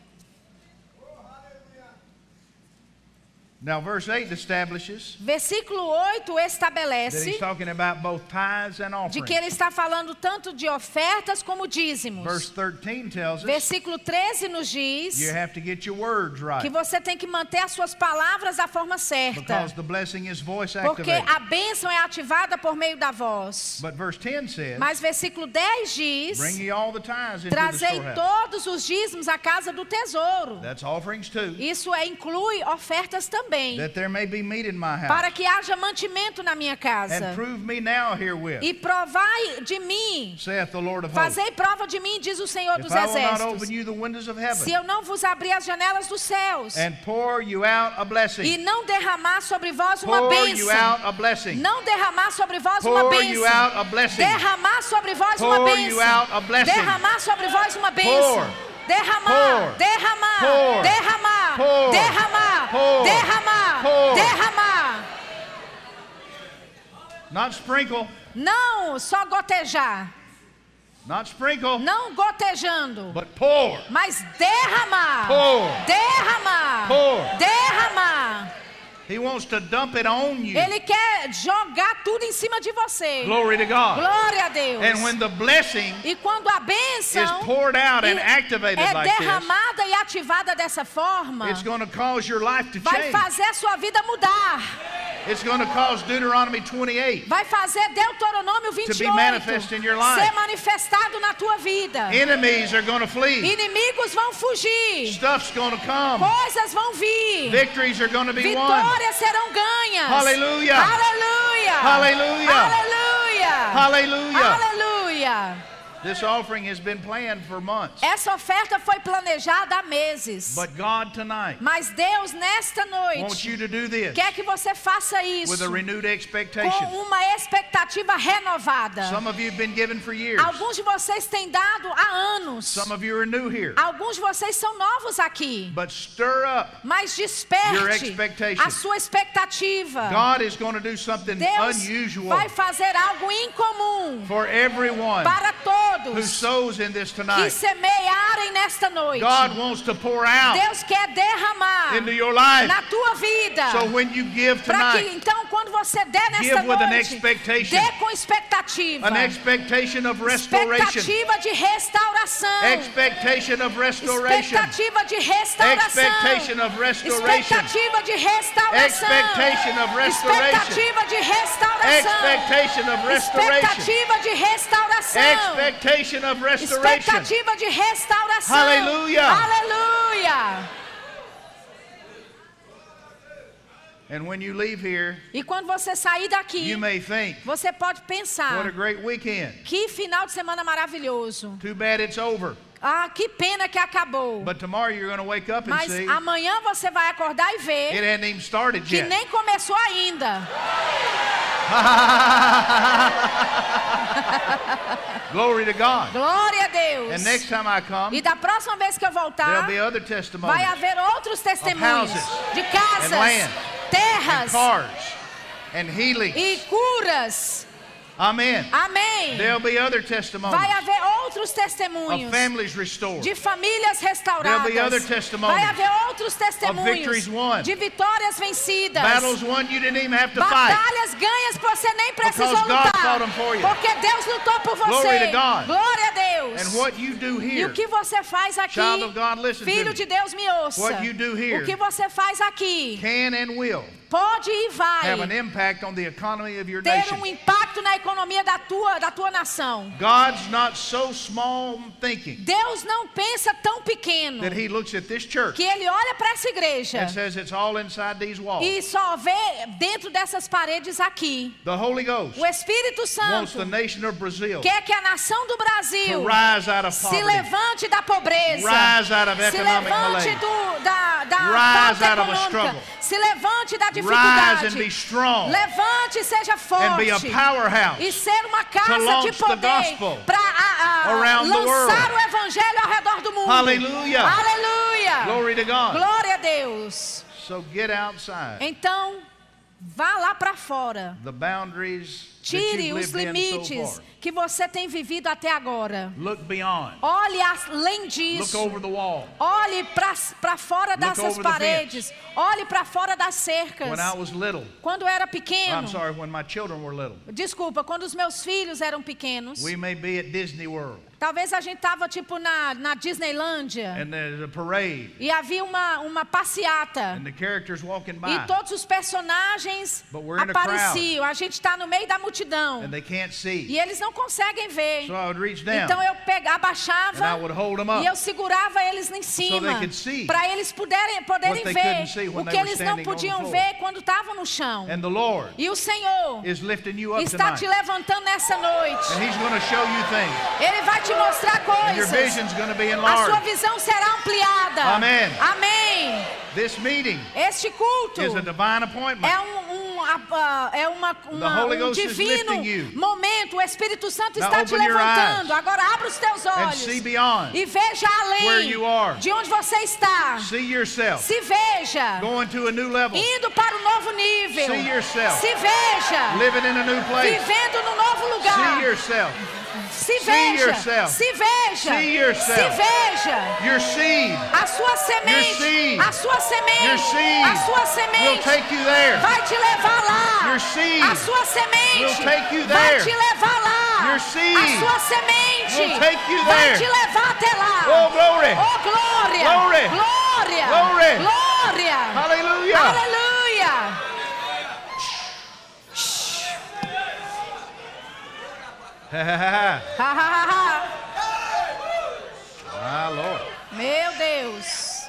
Now, verse 8 establishes Versículo 8 that estabelece he's talking about both tithes and de que offerings. ele está falando tanto de ofertas como dízimos. Verse 13 tells us Versículo 13 nos diz you have to get your words que right você tem que manter as suas palavras da forma certa. because the blessing is voice Porque activated. a bênção é ativada por meio da voz. But verse 10 says, Mas versículo 10 diz: Bring ye all the tithes into the Trazei storehouse. todos os dízimos à casa do tesouro. That's offerings too. Isso é, inclui ofertas também. That there may be meat in my house. Para que haja mantimento na minha And casa. prove me now herewith, E provai de mim. saith the Lord of hosts. Fazei prova de mim, diz o Senhor dos exércitos. you the windows of Se eu não vos abrir as janelas dos céus e não derramar sobre vós uma bênção. Não derramar sobre vós uma bênção. Derramar sobre vós uma bênção. Derramar sobre vós uma bênção. Derramar, derramar, derramar, derramar, derramar, derramar. not sprinkle, Não só gotejar, not sprinkle, não gotejando, but pour. mas derramar, Pour. derramar, Pour. derramar. He wants to dump it on you. Ele quer jogar tudo em cima de você. Glory to God. Glória a Deus. And when the blessing E quando a is bênção poured out and activated é derramada e ativada dessa forma, it's going to cause your life to vai change. fazer a sua vida mudar. It's going to cause Deuteronomy 28. Vai fazer Deuteronômio 28 manifest in your life. ser manifestado na tua vida. Enemies are going to flee. Inimigos vão fugir. Stuff's going to come. Coisas vão vir. Victories are going to be won. Vitórias serão ganhas. Aleluia. Aleluia. Aleluia. Aleluia. Hallelujah. Aleluia. This offering has been planned for months. Essa oferta foi planejada há meses. But God tonight Mas Deus nesta wants noite you to do this quer que você faça isso with a renewed com expectation. uma expectativa renovada. Some of you have been given for years. Alguns de vocês têm dado há anos. Some of you are new here. Alguns de vocês são novos aqui. But stir up. Mas Your desperte expectation. a sua expectativa. God is going to do something Deus unusual vai fazer algo incomum for everyone para who todos sows in this que tonight. semearem nesta noite. God wants to pour out Deus quer derramar into your life. na tua vida. So when you give Para que então quando você der nesta Give with an noite, expectation. dê com expectativa. an expectation of restoration, expectativa de restauração. expectation of restoration, Expectativa de restauração. expectation of restoration, Expectativa de restauração. Expectation of restoration. Expectativa de restauração. expectation of restoration, Expectativa de restauração. Expectation of restoration. Expectativa de restauração. Aleluia. Aleluia. And when you leave here, E quando você sair daqui, you may think, você pode what a pensar: great weekend. que final de semana maravilhoso. Too bad it's over. Ah, que pena que acabou. But tomorrow you're going to wake up and Mas see amanhã você vai acordar e ver que yet. nem começou ainda. Glory to God. Glória a Deus. And next time I come, E da próxima vez que eu voltar, vai haver outros testemunhos houses de casas, and land and terras cars and e curas. Amen. Amém. There'll be other testimonies Vai haver outros of testemunhos families restored. de famílias restauradas. There'll be other testimonies Vai haver outros victories testemunhos won. de vitórias vencidas. Battles won you didn't even have to fight. Batalhas ganhas que você nem precisou Because God lutar. fought 'em for you. Porque Deus lutou por você. Glory to God. Glória a Deus. And what you do E here, o que você faz aqui, Child of God, listen to filho me. de Deus, me ouça. What you do here o que você faz aqui can and will pode e vai have an impact on the economy of your ter nation. um impacto na economia da tua, da tua nação. God's not so small thinking Deus não pensa tão pequeno that He looks at this church que ele olha para essa igreja and says it's all inside these walls. e só vê dentro dessas paredes aqui. The Holy Ghost O Espírito wants the Santo nation of Brazil quer que a nação do Brasil rise out of se poverty, levante da pobreza, rise out of se economic levante malaise, do, da, da Rise out of a struggle. se levante da rise dificuldade, and be strong, levante e seja and be a forte powerhouse e ser uma casa de poder para lançar o evangelho ao redor do mundo. Hallelujah. Aleluia. Glory to God. Glória a Deus. So get outside Então, vá lá para fora. the boundaries Tire os so limites far. que você tem vivido até agora. Look beyond. Olhe além disso. Olhe para fora dessas paredes. Olhe para fora das cercas. Little, Quando era pequeno, I'm sorry, when my children were little, desculpa, quando os meus filhos eram pequenos, we may be at Disney World talvez a gente tava tipo na, na Disneylândia parade e havia uma, uma passeata. E todos os personagens in a apareciam. A gente está no meio da multidão. and they can't see. E eles não conseguem ver. So I would reach down Então eu pegava, abaixava and I would hold them e eu segurava eles em cima see para eles puderem, poderem ver o que eles não podiam ver quando estavam no chão. And the Lord E o Senhor está tonight. te levantando nessa noite. And He's going to show you things. Ele vai te mostrar And your coisas. A sua visão será ampliada. Amém. Amém. This meeting Este culto is a divine appointment. é um, um, a- é uma, uma- um divino momento. O Espírito Santo Now está te levantando. Agora abra os teus And olhos e veja where além you are. de onde você está. See yourself Se veja going to a new level, indo para um novo nível. See yourself. Se veja living in a new place. vivendo no novo See lugar. Se veja. Se veja. Se veja. Your seed A sua semente. A sua semente. A sua semente. Vai te levar lá. Your seed A sua semente vai te levar lá. Your seed A sua semente will take you vai te levar até lá. Oh, glory. Oh, glória. Glória. Glory. Glória. Hallelujah. Aleluia. Ha. Ah. Meu Deus.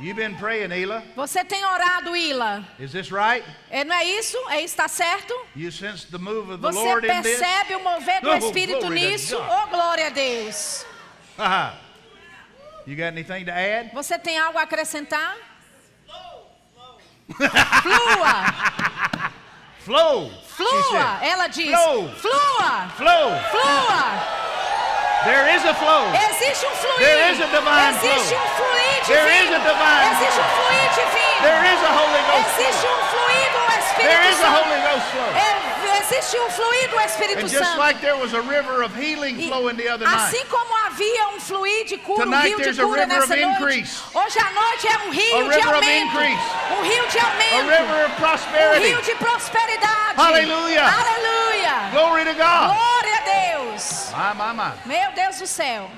You've been praying, Ela. Você tem orado, Ila? Is this right? É, não é isso? É está certo? You sense the move of the Você Lord in this? percebe o mover do Oh, Espírito nisso? Oh, glória a Deus. Ha, ha. You got anything to add? Você tem algo a acrescentar? Flua, Flow. flua. Ela diz: Flow. flua, Flow. flua. There is a flow. Existe um fluir. There is a divine Existe flow. um fluir There is a divine Existe um flow. fluir divino. There is a Holy Ghost Existe flow. um fluir do Espírito There is a Holy Ghost flow. É, existe um fluir do Espírito And just Santo. like there was a river of healing flowing the other night, assim como havia um fluir de cura, um Tonight rio de cura nessa noite, increase. hoje à noite é um rio de aumento, um rio de aumento, um rio de prosperidade. Hallelujah. Aleluia. Glory to God. Glória a Deus. My, my, my. Meu Deus do céu.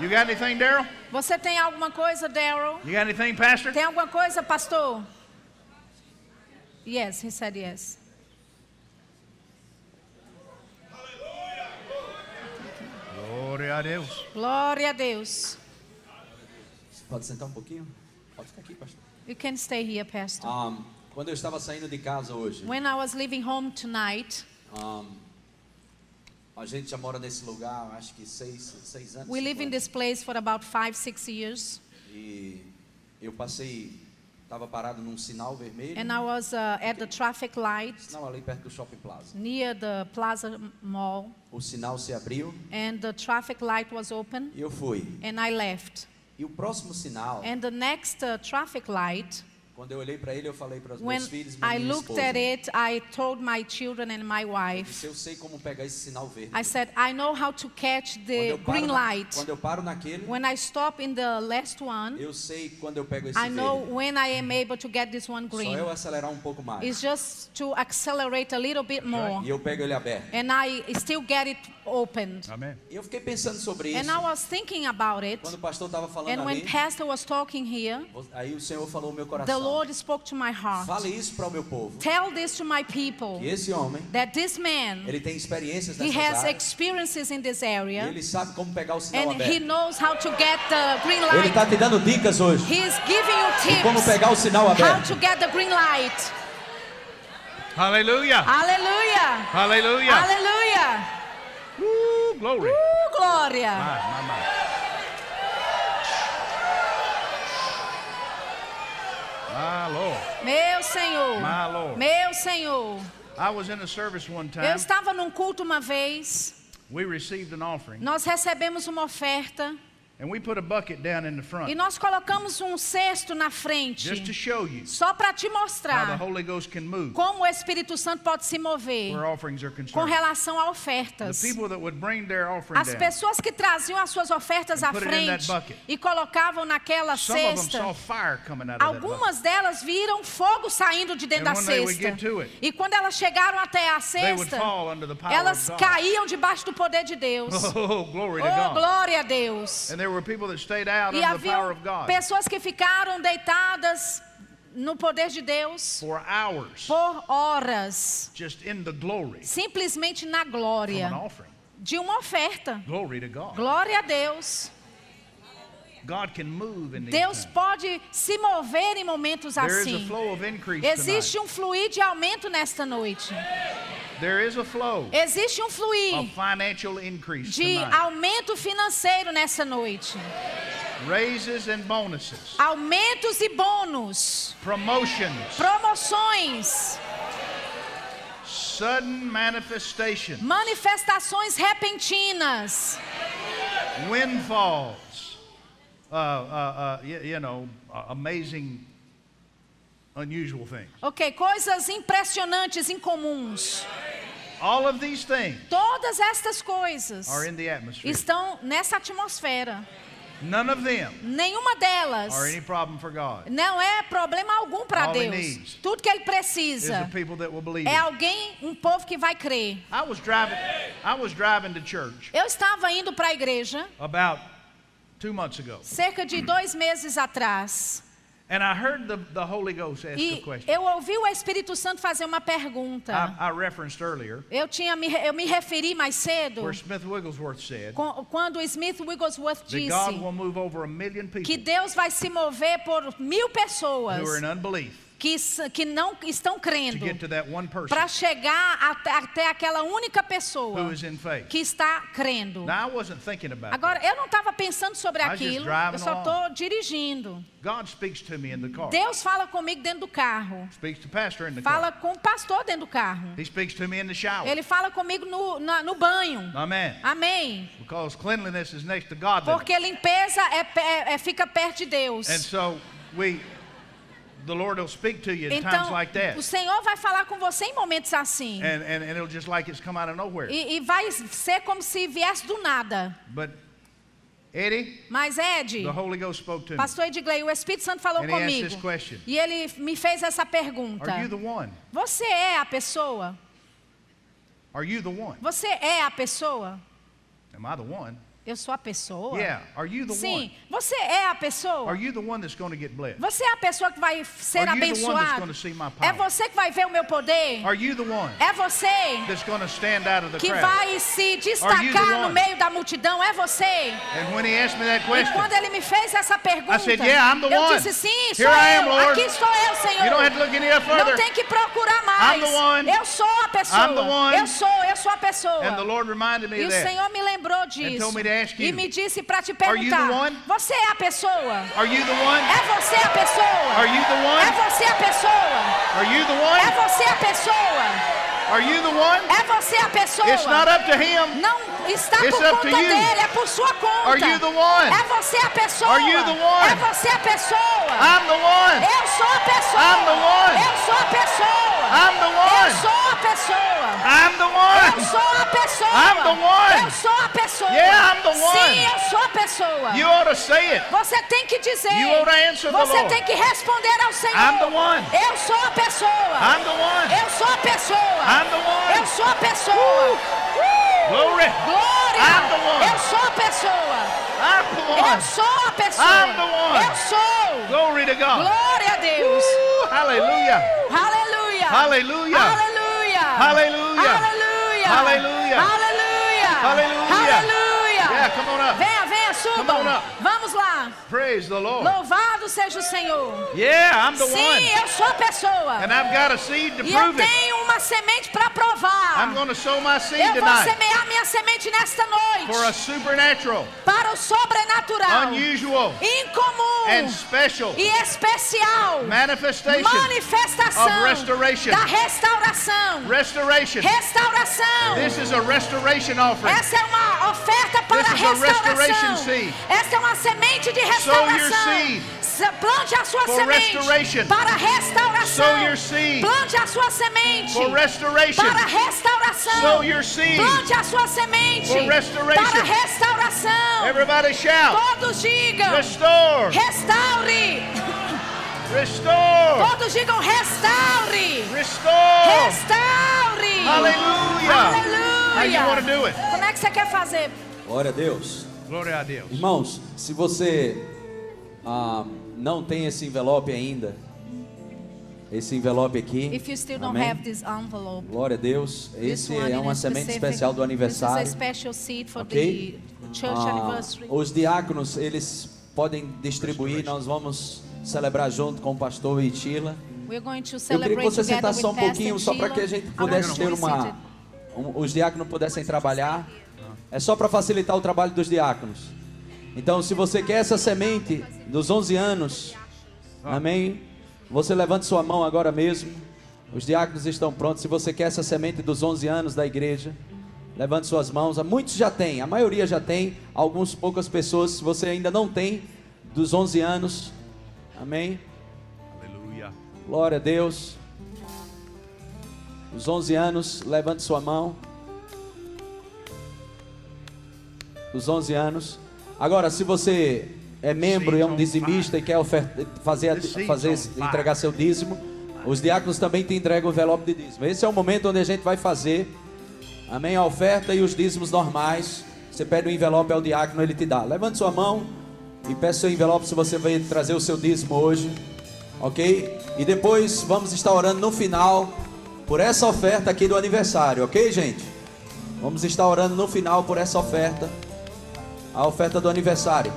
You got anything, Daryl? Você tem alguma coisa, Daryl? You got anything, Pastor? Tem alguma coisa, pastor? Yes, he said yes. Glória a Deus. Glória a Deus. Pode sentar um pouquinho? Pode ficar aqui, pastor. You can stay here, pastor. Um, quando eu estava saindo de casa hoje, When I was leaving home tonight, um, a gente já mora nesse lugar, acho que seis, seis anos. we live in this place for about five, six years. E eu passei, estava parado num sinal vermelho, And I was uh, at the traffic light sinal ali perto do Shopping Plaza. near the Plaza Mall, O sinal se abriu and the traffic light was open, e eu fui. and I left. E o próximo sinal, And the next uh, traffic light, quando eu olhei para ele, eu falei para os meus filhos minha I minha looked esposa. at it, I told my children and my wife, Se eu sei como pegar esse sinal verde. I said, I know how to catch Quando the eu paro green na- light. Quando eu paro naquele, When I stop in the last one, eu sei quando eu pego esse I know verde. when I am able to get this one Só green. eu acelerar um pouco mais. It's just to accelerate a little bit more. E eu pego ele aberto. And I still get it opened. Amen. Eu fiquei pensando sobre isso. And I was thinking about it. Quando o pastor estava falando And when ali, Pastor was talking here, aí o Senhor falou no meu the. Lord spoke to my heart. Fale isso para o meu povo. Tell this to my people Que esse homem, that this man, ele tem experiências he has áreas. experiences in this E area. ele sabe como pegar o sinal And he knows how to get the green Ele light. está te dando dicas hoje. He's giving you de como tips pegar o sinal how to get the green light. Hallelujah. Hallelujah. Hallelujah. Aleluia! Woo, glory. Uh, glória! My, my, my. My Lord. Meu Senhor! My Lord. Meu Senhor! I was in a service one Eu time. estava num culto uma vez, We received an offering, nós recebemos uma oferta and we put a bucket down in the e front nós colocamos um cesto na frente, just to show you só para te how the mostrar Holy Ghost can move como o Espírito Santo pode se mover where offerings are com relação a The ofertas. people that would bring their offering As pessoas que traziam as suas ofertas à frente e colocavam naquela some of them cesta, saw fire coming out of that bucket. Algumas delas viram fogo saindo de dentro And da when they would cesta. get to it, E quando elas chegaram até a They would cesta, elas caíam debaixo do poder de Deus. Oh, Oh, glória a Deus. And there were people that stayed out E havia pessoas que ficaram deitadas no poder de Deus hours, por horas, glory simplesmente na glória de uma oferta. Glória a Deus. God can move in these Deus pode se mover em momentos assim. Existe um fluir de aumento nesta noite. There is a flow Existe um fluir of financial increase de tonight. aumento financeiro nessa noite. Raises and bonuses, Aumentos e bônus, promotions, promoções, sudden manifestation, manifestações repentinas, windfalls, uh, uh, uh, you, know, uh, amazing unusual things. Ok, coisas impressionantes, incomuns. All of these things Todas estas coisas are in the atmosphere. estão nessa atmosfera. None of them Nenhuma delas are any problem for God. não é problema algum para All he Deus. needs Tudo que ele Is precisa the people that will believe. é alguém, um povo que vai crer. I was driving. I was driving to church Eu estava indo para a igreja about two months ago, cerca de dois meses atrás. and I heard the, the Holy Ghost ask a E question. eu ouvi o Espírito Santo fazer uma pergunta. I, I referenced earlier Eu, tinha, me- eu me referi mais cedo where Smith Wigglesworth said quando Smith Wigglesworth that disse God will move over a million que people Deus vai se mover por mil pessoas who are in unbelief que, que não estão crendo para chegar até, até aquela única pessoa que está crendo. Agora, eu não estava pensando sobre aquilo, eu só estou dirigindo. Deus fala comigo dentro do carro, fala com o pastor dentro do carro, ele fala comigo no, na- no banho. Amém. Porque limpeza é, pe- é- fica perto de Deus. And so we, Então, like that. o Senhor vai falar com você em momentos assim. And, and, and it'll just like it's come out of nowhere. E, e vai ser como se viesse do nada. But Eddie, Mas, Ed, the Holy Ghost spoke to me. pastor Edgley, o Espírito Santo falou And comigo. this question. E ele me fez essa pergunta. Are you the one? Você é a pessoa? Are you the one? Você é a pessoa? Am I the one? Eu sou a pessoa? Yeah. Are you the Sim. one? Você é a pessoa? Are you the one that's going to get blessed? Você é a pessoa que vai ser Are you the one that's abençoada? gonna see my É você que vai ver o meu poder? Are you the one É você that's going to stand out of the que crowd? vai se destacar no meio da multidão? É você? And when he asked me that E question, quando ele me fez essa pergunta, I said, "Yeah, I'm the eu one. disse sim, sou Here I am, eu. Lord. Aqui estou eu, Senhor. you don't have to look any Não further. tem que procurar mais. I'm the one. Eu sou a pessoa. I'm the one. Eu sou, eu sou a pessoa. And the Lord reminded me E o. Senhor me lembrou disso. told me e me disse para te perguntar? Você é a pessoa? É você a pessoa? É você a pessoa? É você a pessoa? Are you the one? É você a pessoa? It's not up to him. Não está It's por conta dele, é por sua conta. Are you the one? É você a pessoa. Are you the one? É você a pessoa. I'm the one. Eu sou a pessoa. I'm the one. Eu sou a pessoa. I'm the Eu one. sou a pessoa. I'm the Eu one. sou a pessoa. I'm the one. Eu sou a pessoa. Yeah, I'm the one. Sim, eu sou a pessoa. You ought to say it. Você tem que dizer. You ought to answer the Você Lord. tem que responder ao Senhor. I'm the one. Eu sou a pessoa. I'm the one. Eu sou a pessoa. I'm the one. Eu sou a pessoa. Uh! Glory. Glória. I'm the one. Eu sou a pessoa. I'm the Eu one. sou a pessoa. I'm the one. Eu sou. Glory to God. Glória a Deus. Woo, Hallelujah. Aleluia. Hallelujah. Aleluia. Hallelujah. Hallelujah. Hallelujah. Hallelujah. Hallelujah. Yeah, come on up. Venha, venha, Come on suba. up. Vamos lá. Praise the Lord. Louvado seja o Senhor. Yeah, I'm the Sim, one. eu sou a pessoa. And I've got a seed to E eu prove it. tenho uma semente para provar. I'm going to sow my seed Eu vou tonight semear minha semente nesta for a noite supernatural, para o sobrenatural, unusual, incomum and special e especial manifestation manifestação of restoration. da restauração. restoration. Restauração. This is a restoration offering. Essa é uma oferta para This a restauração. Seed. Essa é uma semente de Sow your restauração. Plante a sua semente para restauração. Plante a sua semente para restauração. Plante a sua semente para restauração. Everybody shout. Todos digam: Restore. restaure. Restore. Todos digam: restaure. Restore. Restaure. Hallelujah. How you want to Aleluia. do it? Como é que você quer fazer? Glória a Deus. Glória a Deus. Irmãos, se você ah, não tem esse envelope ainda, esse envelope aqui, If you still don't amém? have this envelope, glória a Deus, esse é uma semente specific- especial do aniversário. is a special seed for Ok? the church Ah, os diáconos, eles podem distribuir, nós vamos celebrar junto com o pastor Itila. Eu queria que você sentasse só um pouquinho, só para que a gente pudesse ter uma. um- os diáconos pudessem trabalhar. É só para facilitar o trabalho dos diáconos. Então, se você quer essa semente dos 11 anos, amém? Você levante sua mão agora mesmo. Os diáconos estão prontos. Se você quer essa semente dos 11 anos da igreja, levante suas mãos. Muitos já têm, a maioria já tem. Alguns poucas pessoas, se você ainda não tem, dos 11 anos, amém? Hallelujah. Glória a Deus. Os 11 anos, levante sua mão. Os 11 anos. Agora, se você é membro e é um dizimista e quer oferta, fazer, fazer, entregar seu dízimo, os diáconos também te entregam o envelope de dízimo. Esse é o momento onde a gente vai fazer, amém, a oferta e os dízimos normais. Você pede o um envelope ao diácono, ele te dá. Levante sua mão e peça seu envelope se você vai trazer o seu dízimo hoje, ok? E depois vamos estar orando no final por essa oferta aqui do aniversário, ok, gente? Vamos estar orando no final por essa oferta, a oferta do aniversário.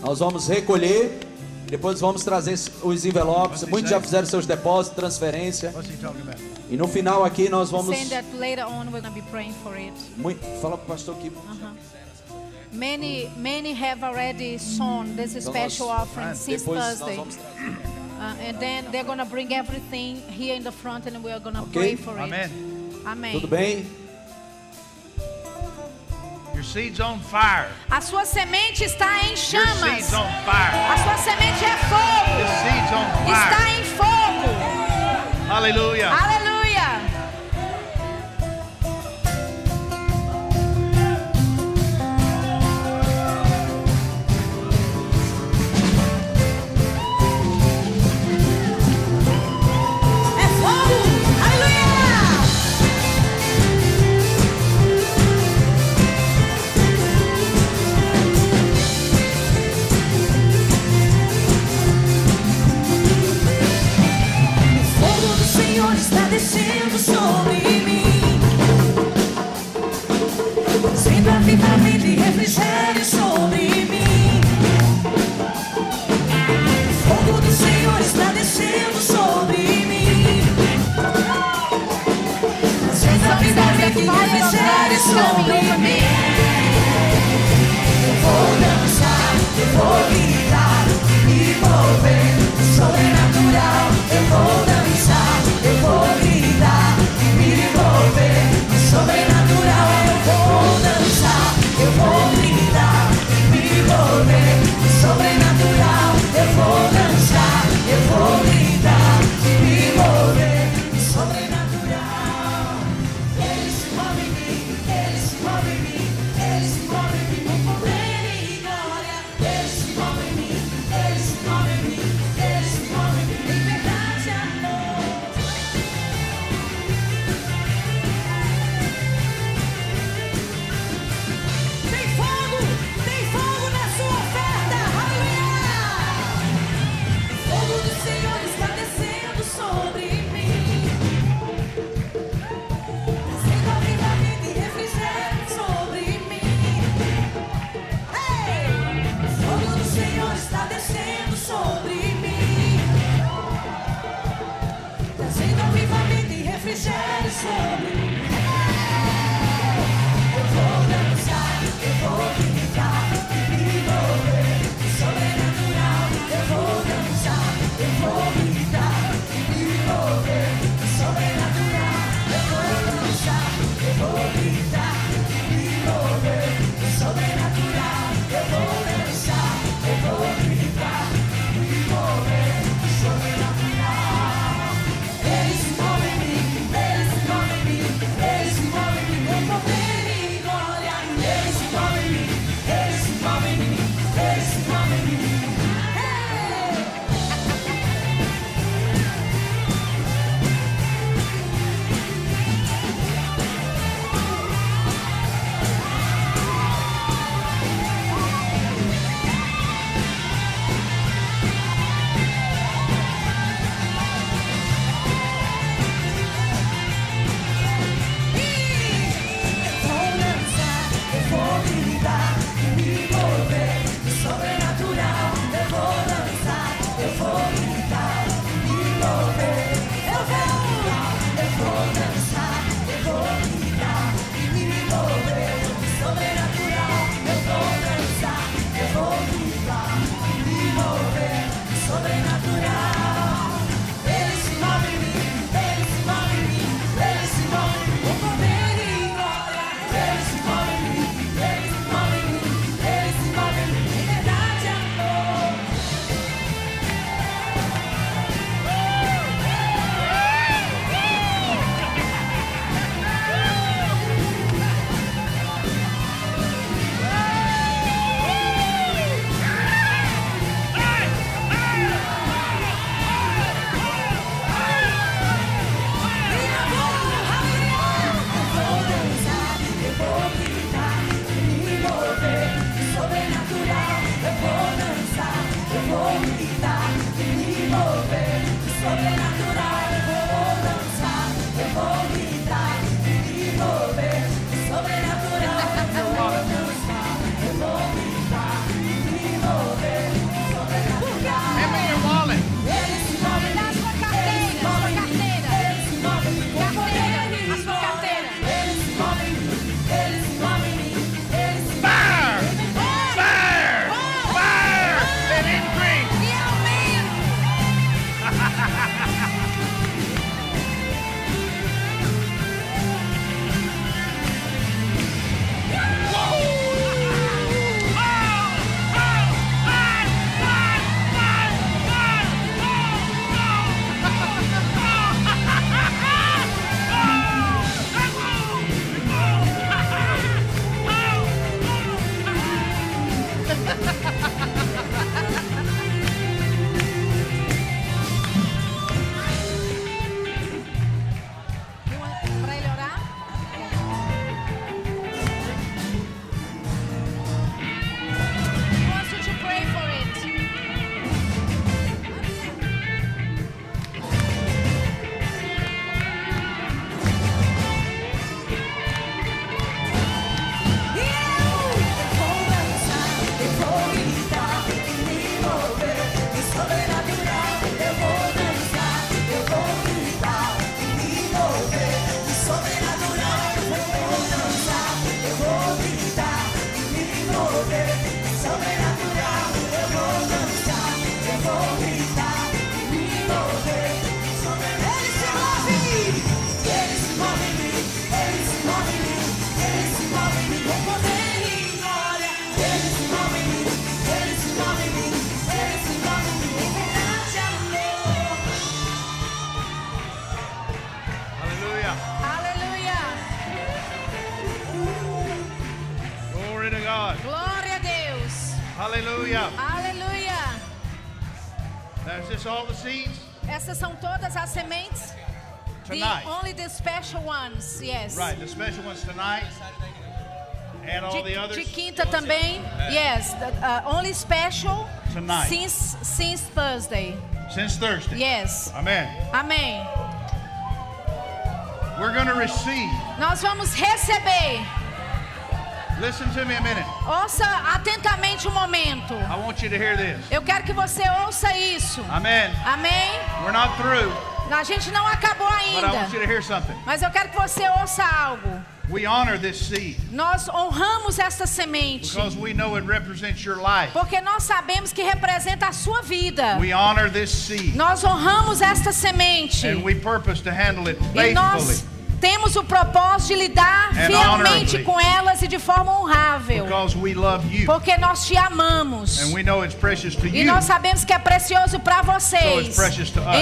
Nós vamos recolher, depois vamos trazer os envelopes. Muitos já fizeram seus depósitos, transferência. E no final aqui nós vamos. Muito, fala para o pastor aqui. Uh -huh. Many, many have already sown this então special offering ah, since Thursday. Uh, and then they're going to bring everything here in the front and we're going to okay. pray for Amen. it. Amém. Tudo bem? A sua semente está em chamas. Your seed's on fire. A sua semente é fogo. Your seed's on fire. Está em fogo. Aleluia. Aleluia. sobre mim. Sempre a vitamina e refrigério sobre mim. O fogo do Senhor está descendo sobre mim. Sempre a vitamina e refrigério sobre mim. Eu vou dançar, eu vou gritar, me mover, sobrenatural, eu vou dançar. Uh, only special Tonight. since since Thursday. Since Thursday. Yes. Amen. Amém. We're going to receive. Nós vamos receber. Listen to me a minute. Ouça atentamente um momento. I want you to hear this. Eu quero que você ouça isso. Amen. Amém? We're not through, A gente não acabou but I want you ainda. to hear something. Mas eu quero que você ouça algo. We honor this seed Nós honramos esta semente. because we know it represents your life. Porque nós sabemos que representa a sua vida. We honor this seed Nós honramos esta semente. and we purpose to handle it faithfully temos o propósito de lidar fielmente com elas e de forma honrável. because we love you Porque nós te amamos. E nós sabemos que é precioso para vocês.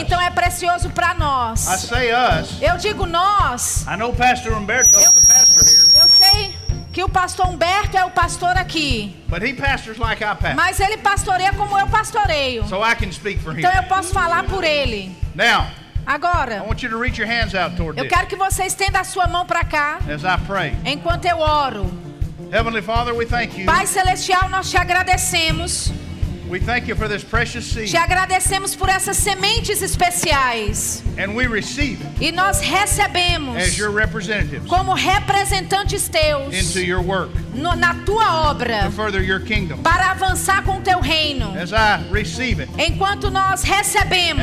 Então é precioso para I nós. say us. Eu digo nós. I know Pastor Umberto is the pastor here, Eu sei que o pastor Humberto é o pastor aqui. but he pastors like I pastor, Mas ele pastoreia como eu pastoreio. so I can speak for him. Então eu posso falar por ele. Now, Agora, want you to reach your hands out toward eu quero que você estenda a sua mão para cá as I pray. enquanto eu oro. Heavenly Father, we thank you. Pai celestial, nós te agradecemos. We thank you for this precious seed, Te agradecemos por essas sementes especiais. and we receive it E nós recebemos as your representatives como representantes teus into your work no- na tua obra para avançar com o teu reino. It. Enquanto nós recebemos,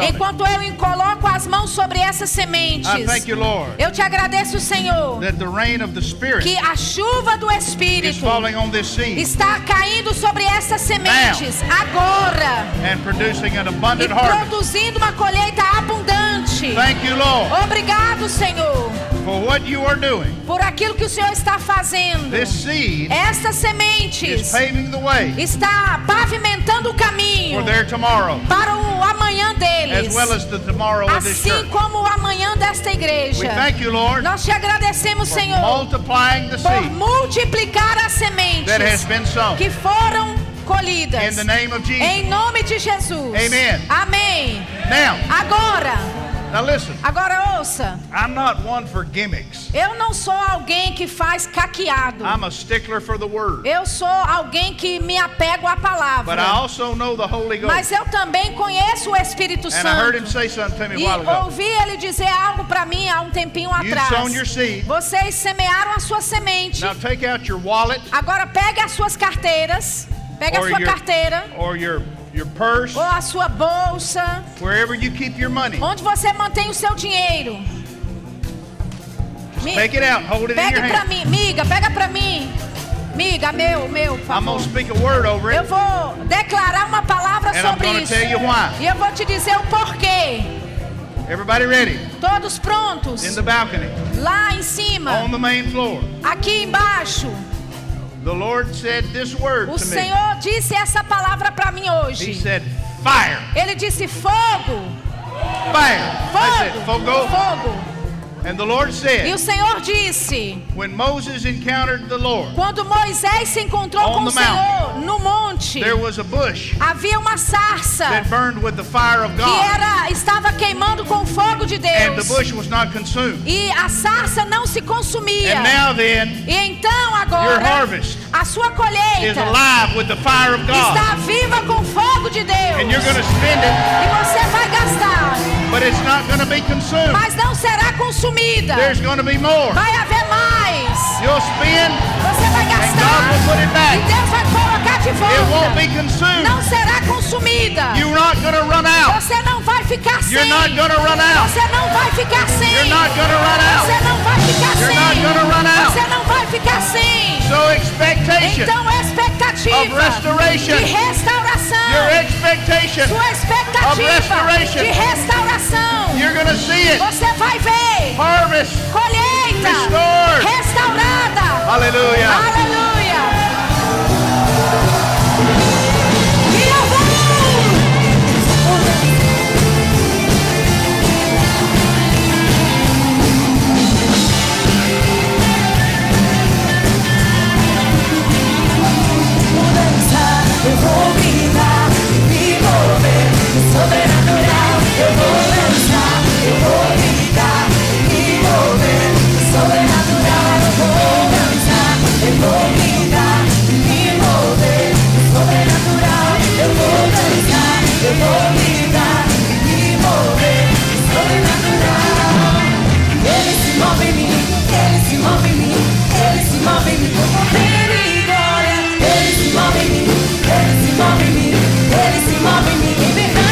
it, enquanto eu coloco as mãos sobre essas sementes, thank you, Lord, eu te agradeço, Senhor, que a chuva do Espírito está caindo sobre essas sementes agora. And producing an e produzindo uma colheita abundante. Thank you, Lord, Obrigado, Senhor, for what you are doing. por aquilo que o Senhor está fazendo. This seed Estas is sementes paving the way está pavimentando o caminho for their tomorrow, para o amanhã deles, as well as the tomorrow of this assim church. como o amanhã desta We igreja. thank you, Lord, Nós te agradecemos, for Senhor, multiplying the por seed multiplicar as that has sementes been sown. que foram In colhidas. the name of Jesus. Em nome de Jesus. Amen. Amém. Now, Agora, now listen. agora ouça. I'm not one for gimmicks. Eu não sou alguém que faz caqueado. I'm a stickler for the word. Eu sou alguém que me apego à But I palavra. also know the Holy Ghost. Mas eu também conheço o Espírito And I heard him Santo. say something to me E a while ago. ouvi ele dizer algo para mim há um tempinho You've atrás. sown your seed. Vocês semearam a sua semente. Now take out your wallet Agora pegue as suas carteiras. Pegue a sua your, carteira or your, your purse, ou a sua bolsa, wherever you keep your money. onde você mantém o seu dinheiro. Take it out. Hold it in Pegue your hand. mim, miga, pega pra mim. Miga, meu, meu, por I'm favor. speak a word over Eu it. vou declarar uma palavra And I'm sobre gonna isso. tell you why. E eu vou te dizer o porquê. Everybody ready? Todos prontos? In the balcony, Lá em cima, on the main floor. aqui embaixo. The Lord said this word O to me. Senhor disse essa palavra para mim He hoje. said, fire, Ele disse fogo, fire. I said, fogo, fogo. Fogo. And the Lord E o said, Senhor disse, when Moses encountered the Lord, quando Moisés se encontrou On com o. Senhor no monte, there was a bush havia uma sarça that burned with the fire of que God. era estava queimando com o fogo de And the Deus. bush was not consumed. E a sarça não se consumia. And now then, E então agora harvest a sua colheita alive with the fire of God. está viva com o fogo de Deus. And you're going to spend it, E você vai gastar, but it's not going to be consumed. mas não será consumida. There's going to be more. Vai haver mais. You'll spend, E. Deus vai colocar de volta. Não será consumida. You're not going to run out. Você não vai ficar sem. You're not going to run out. Você não vai ficar sem. Você não vai ficar You're sem. not gonna run out. Você não vai ficar sem. Então expectativa de restauração. Sua expectativa de restauração. Você vai ver Harvest. colheita restaurada. Hallelujah. Aleluia. Eu vou gritar me mover. Sobrenatural, eu vou dançar. Eu vou gritar me mover. Sobrenatural, eu vou dançar. Eu vou gritar me mover. Sobrenatural, eu vou dançar. Eu vou me mover. Sobrenatural. Ele se move em mim, ele se move em mim, ele se move em mim. Vou correr. Se move em mim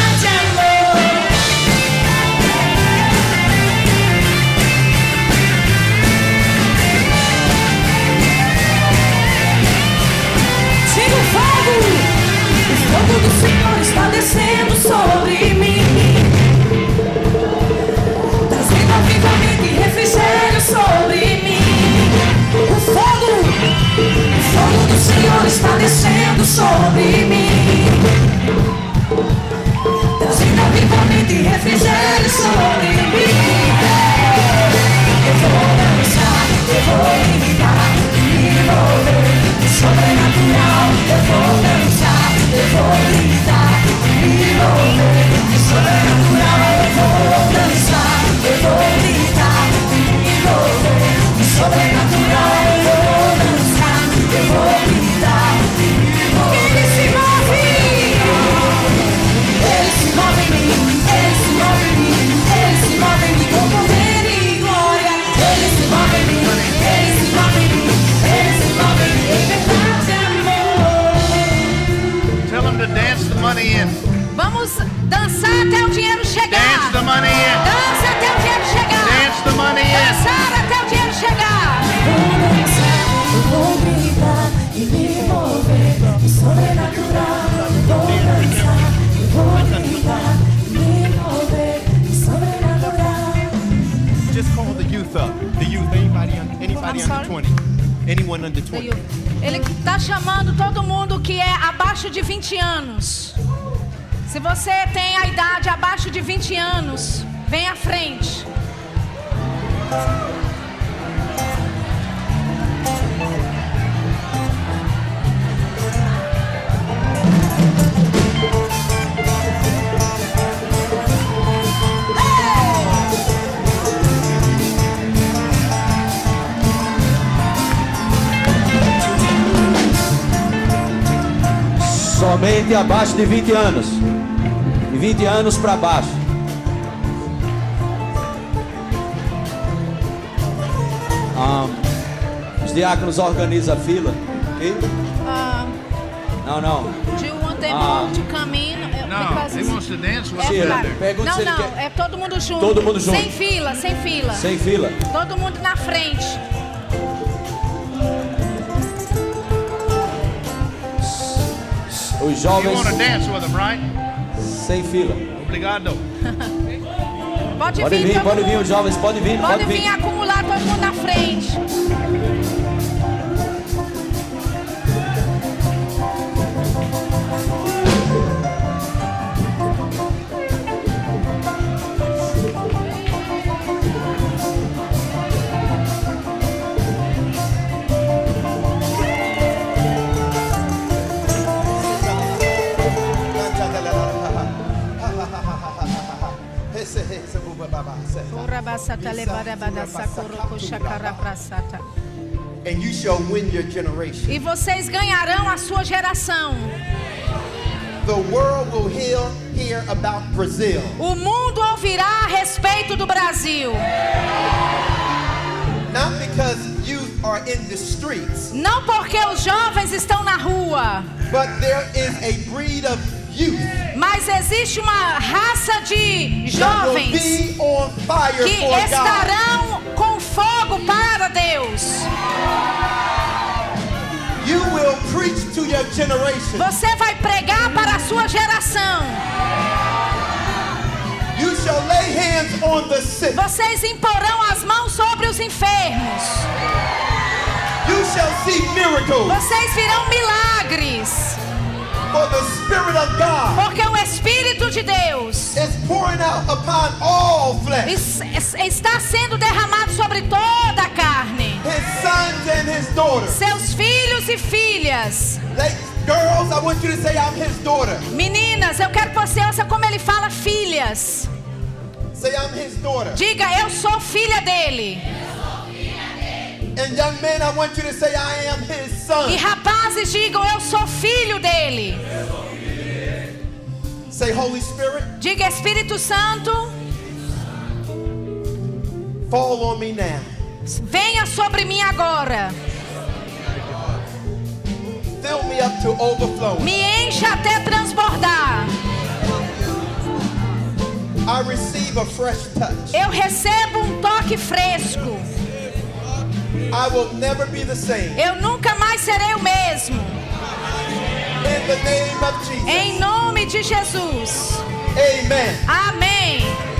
Senhor está descendo sobre mim. Trazendo avivamento e refrigério sobre mim. Eu vou dançar, eu vou gritar e me envolver. Sobrenatural, eu vou dançar, eu vou gritar e me envolver. Sobrenatural, eu vou dançar, eu vou gritar e me envolver. Sobrenatural, eu vou dançar, eu vou money in. Vamos dançar até o dinheiro Dance chegar. the money in. Dança até o dinheiro chegar. Dance the money in. Dançar até o dinheiro chegar. Vou dançar, eu vou gritar e me mover. Sobrenatural, eu vou dançar, eu vou gritar e me mover. Sobrenatural. Just call the youth up. The youth, anybody, anybody I'm under sorry? 20. Anyone under 20. Ele está chamando todo mundo que é abaixo de 20 anos. Se você tem a idade abaixo de 20 anos, vem à frente. Somente abaixo de 20 anos. De 20 anos para baixo. Ah, os diáconos organizam a fila. ok? Ah, Não, não. do you want them Ah. all to come in? Uh, No, because he it's- wants to dance with Sheila, together. pergunta Não, não, quer. é todo mundo junto. Todo mundo junto. Sem fila, sem fila. Sem fila. Todo mundo na frente. Os You jovens want to dance with him, right? Sem fila. Obrigado. Pode, Pode vir, vir, todo pode vir, os jovens, pode vir, Pode pode vir vir. acumular todo mundo na frente. And you shall win your generation. E vocês ganharão a sua geração. The world will hear, hear about Brazil. O mundo ouvirá a respeito do Brasil. Not because youth are in the streets, Não porque os jovens estão na rua, but there is a breed of youth mas existe uma raça de jovens que estarão com fogo para Deus. Você vai pregar para a sua geração. Vocês imporão as mãos sobre os enfermos. Vocês virão milagres. Porque o Espírito de Deus is pouring out upon all flesh. es- es- está sendo derramado sobre toda a carne. His sons and his daughters. Seus filhos e filhas. Like, girls, I want you to say, I'm his daughter. Meninas, eu quero que você ouça como ele fala filhas. Say, I'm his daughter. Diga, eu sou filha dele. E rapazes, digam, eu sou filho dele. Say, Holy Spirit, Diga, Espírito Santo, fall on me now. Venha sobre mim agora. Fill me up to overflowing. Me encha até transbordar. I receive a fresh touch. Eu recebo um toque fresco. I will never be the same. Eu nunca mais serei o mesmo. In the name of Jesus. Em nome de Jesus. Amen. Amém.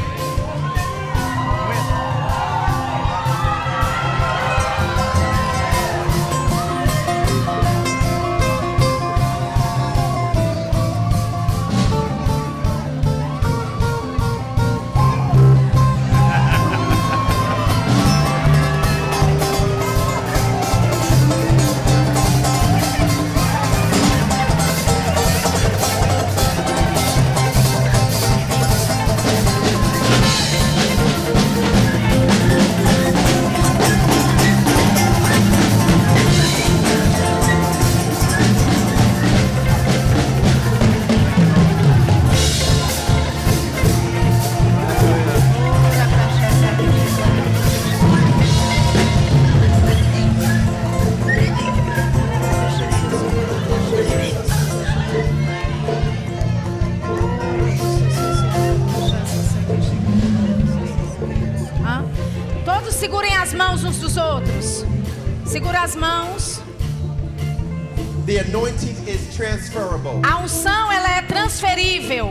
Anointing is transferable. A unção ela é transferível.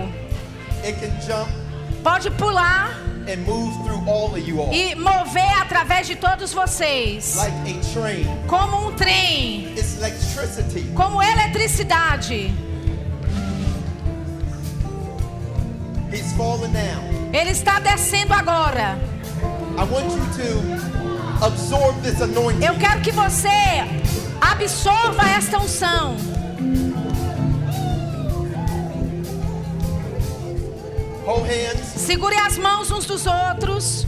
It can jump Pode pular and move through all of you all. e mover através de todos vocês. Like a train. Como um trem, It's electricity. como eletricidade. He's falling down. Ele está descendo agora. I want you to absorb this anointing. Eu quero que você absorva esta unção. Segure as mãos uns dos outros.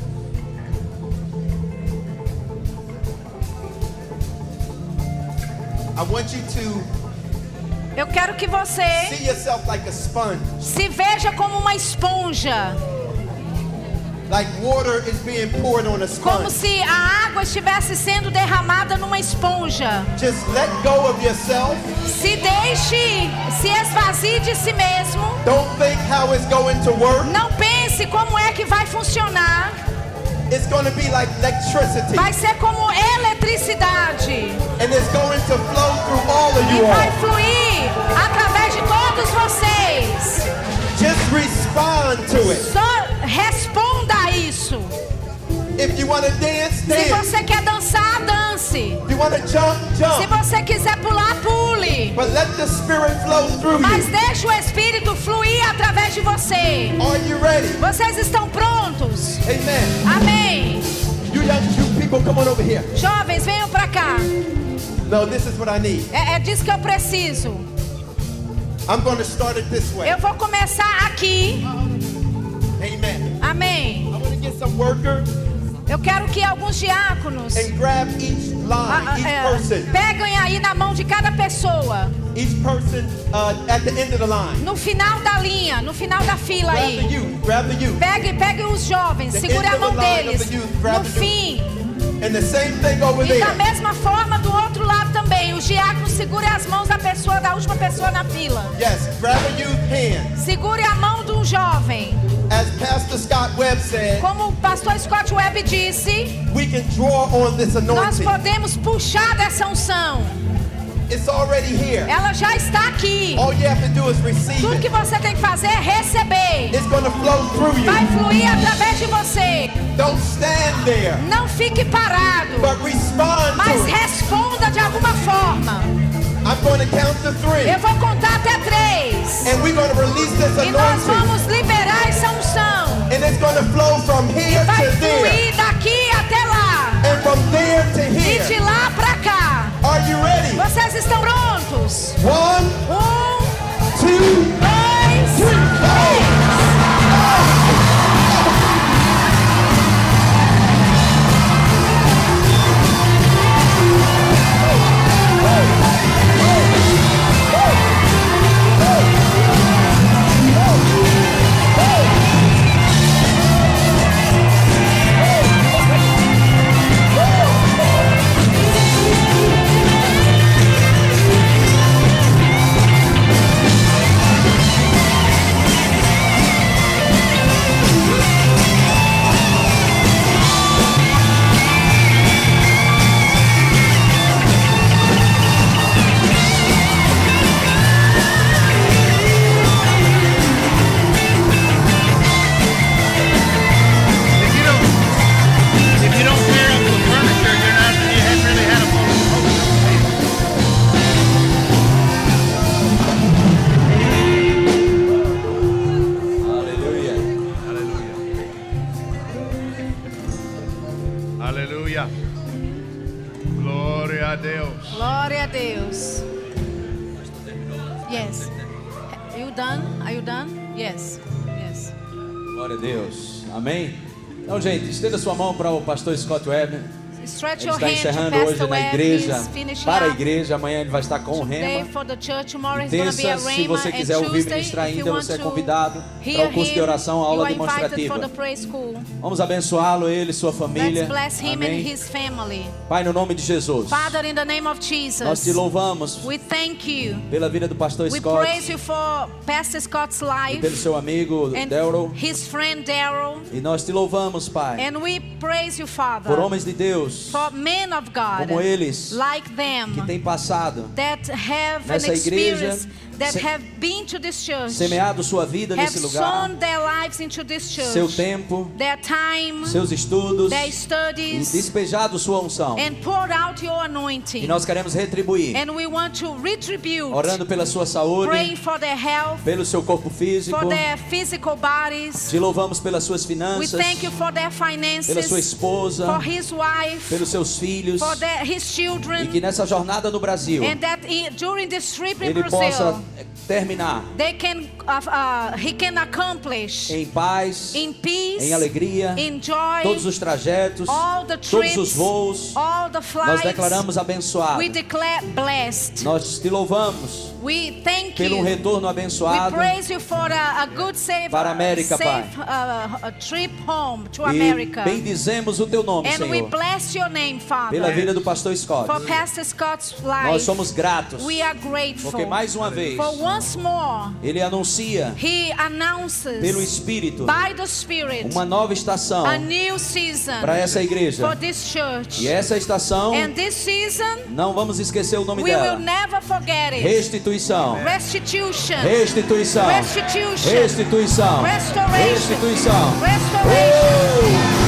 I want you to Eu quero que você see yourself like a sponge. se veja como uma esponja. Like water is being poured on a Como sponge. se a água estivesse sendo derramada numa esponja. Just let go of yourself. Se deixe, se esvazie de si mesmo. Don't think how it's going to work. Não pense como é que vai funcionar. It's going to be like electricity. Vai ser como eletricidade. And it's going to flow through all of E you vai all. fluir através de todos vocês. Just respond to it. Só responda isso. If you want to dance, Se dance. você quer dançar, dance. If you want to jump, Se jump. você quiser pular, pule. Mas you. deixe o Espírito fluir através de você. Vocês estão prontos? Amen. Amém. You young you people, come on over here. Jovens, venham pra cá. No, this is what I need. É, é disso que eu preciso. I'm start it this way. Eu vou começar aqui. Amen. Amém. Some workers Eu quero que alguns diáconos and grab each ah, line, ah, each é, person, peguem aí na mão de cada pessoa. each person uh, at the end of the line. No final da linha, no final da fila Grab the aí. youth, grab the youth. Pegue, pegue os jovens, The segure a the mão deles. the youth, No the fim. And the same thing over E da there. mesma forma do outro lado também. Os diáconos segurem as mãos da pessoa, da última pessoa na fila. Yes, grab a youth hand. Segure a mão de um jovem. As Pastor Scott Webb said, Como o pastor Scott Webb disse, we can draw on this nós podemos puxar dessa unção. It's already here. Ela já está aqui. All you have to do is receive Tudo que você tem que fazer é receber. It's going to flow through Vai fluir através de você. Don't stand there, Não fique parado, but respond mas responda de alguma forma. I'm going to count to three, Eu vou contar até três. and we're going to release this E nós vamos liberar essa unção. and it's going to flow from here Vai to there, fluir daqui até lá. and from there to E de here. lá pra cá. Are you ready? Vocês estão prontos? One, Um, two, dois, estenda sua mão para o pastor Scott Webb. Stretch Ele está encerrando hoje na igreja, para a igreja. Amanhã ele vai estar com o Rema. terça, se você quiser ouvir ministrar ainda, você é convidado para o curso de oração, aula demonstrativa. Vamos abençoá-lo, ele e sua família. Amém. Pai, no nome de Jesus, nós te louvamos pela vida do pastor Scott praise you for Pastor Scott's e pelo life seu amigo Daryl. his friend Daryl. E nós te louvamos, Pai, praise you, por Father, homens de Deus for men of God como eles like que them têm passado, that have an nessa igreja, experience, that have been to this church, semeado sua vida have nesse lugar, sown their lives into this seu church, tempo, their time, seus estudos their e studies, despejado sua unção. and poured out your E anointing. nós queremos retribuir, And we want to retribute, orando pela sua saúde, praying for their health, pelo seu corpo físico. for their physical bodies. Te louvamos pelas suas We finanças, thank you for their pela sua finances, esposa, for his wife, pelos seus filhos. for their, his E children, que nessa jornada no Brasil, and that he, during this trip in ele possa Brazil, terminar they can, uh, uh, he can accomplish em paz, in peace, em alegria, in joy, todos os trajetos, all the todos os trips, voos. all the Nós flights. declaramos abençoado. We declare blessed. Nós te louvamos We thank pelo you. retorno We abençoado praise you for a, a good safe, Para a América, safe uh, a trip home to e America. bendizemos o teu nome, And we Senhor, bless your name, pela Father, vida do pastor Scott. for Pastor Scott's life. Nós somos gratos, we are grateful. porque mais uma vez once more, ele anuncia He announces pelo Espírito by the Spirit uma nova estação para essa igreja. for this church. E essa estação, And this season, não vamos esquecer o nome we will dela. never forget it. Restituição. Restitution. Restituição. Restitution. Restituição. Restoration. Restituição. Restoration.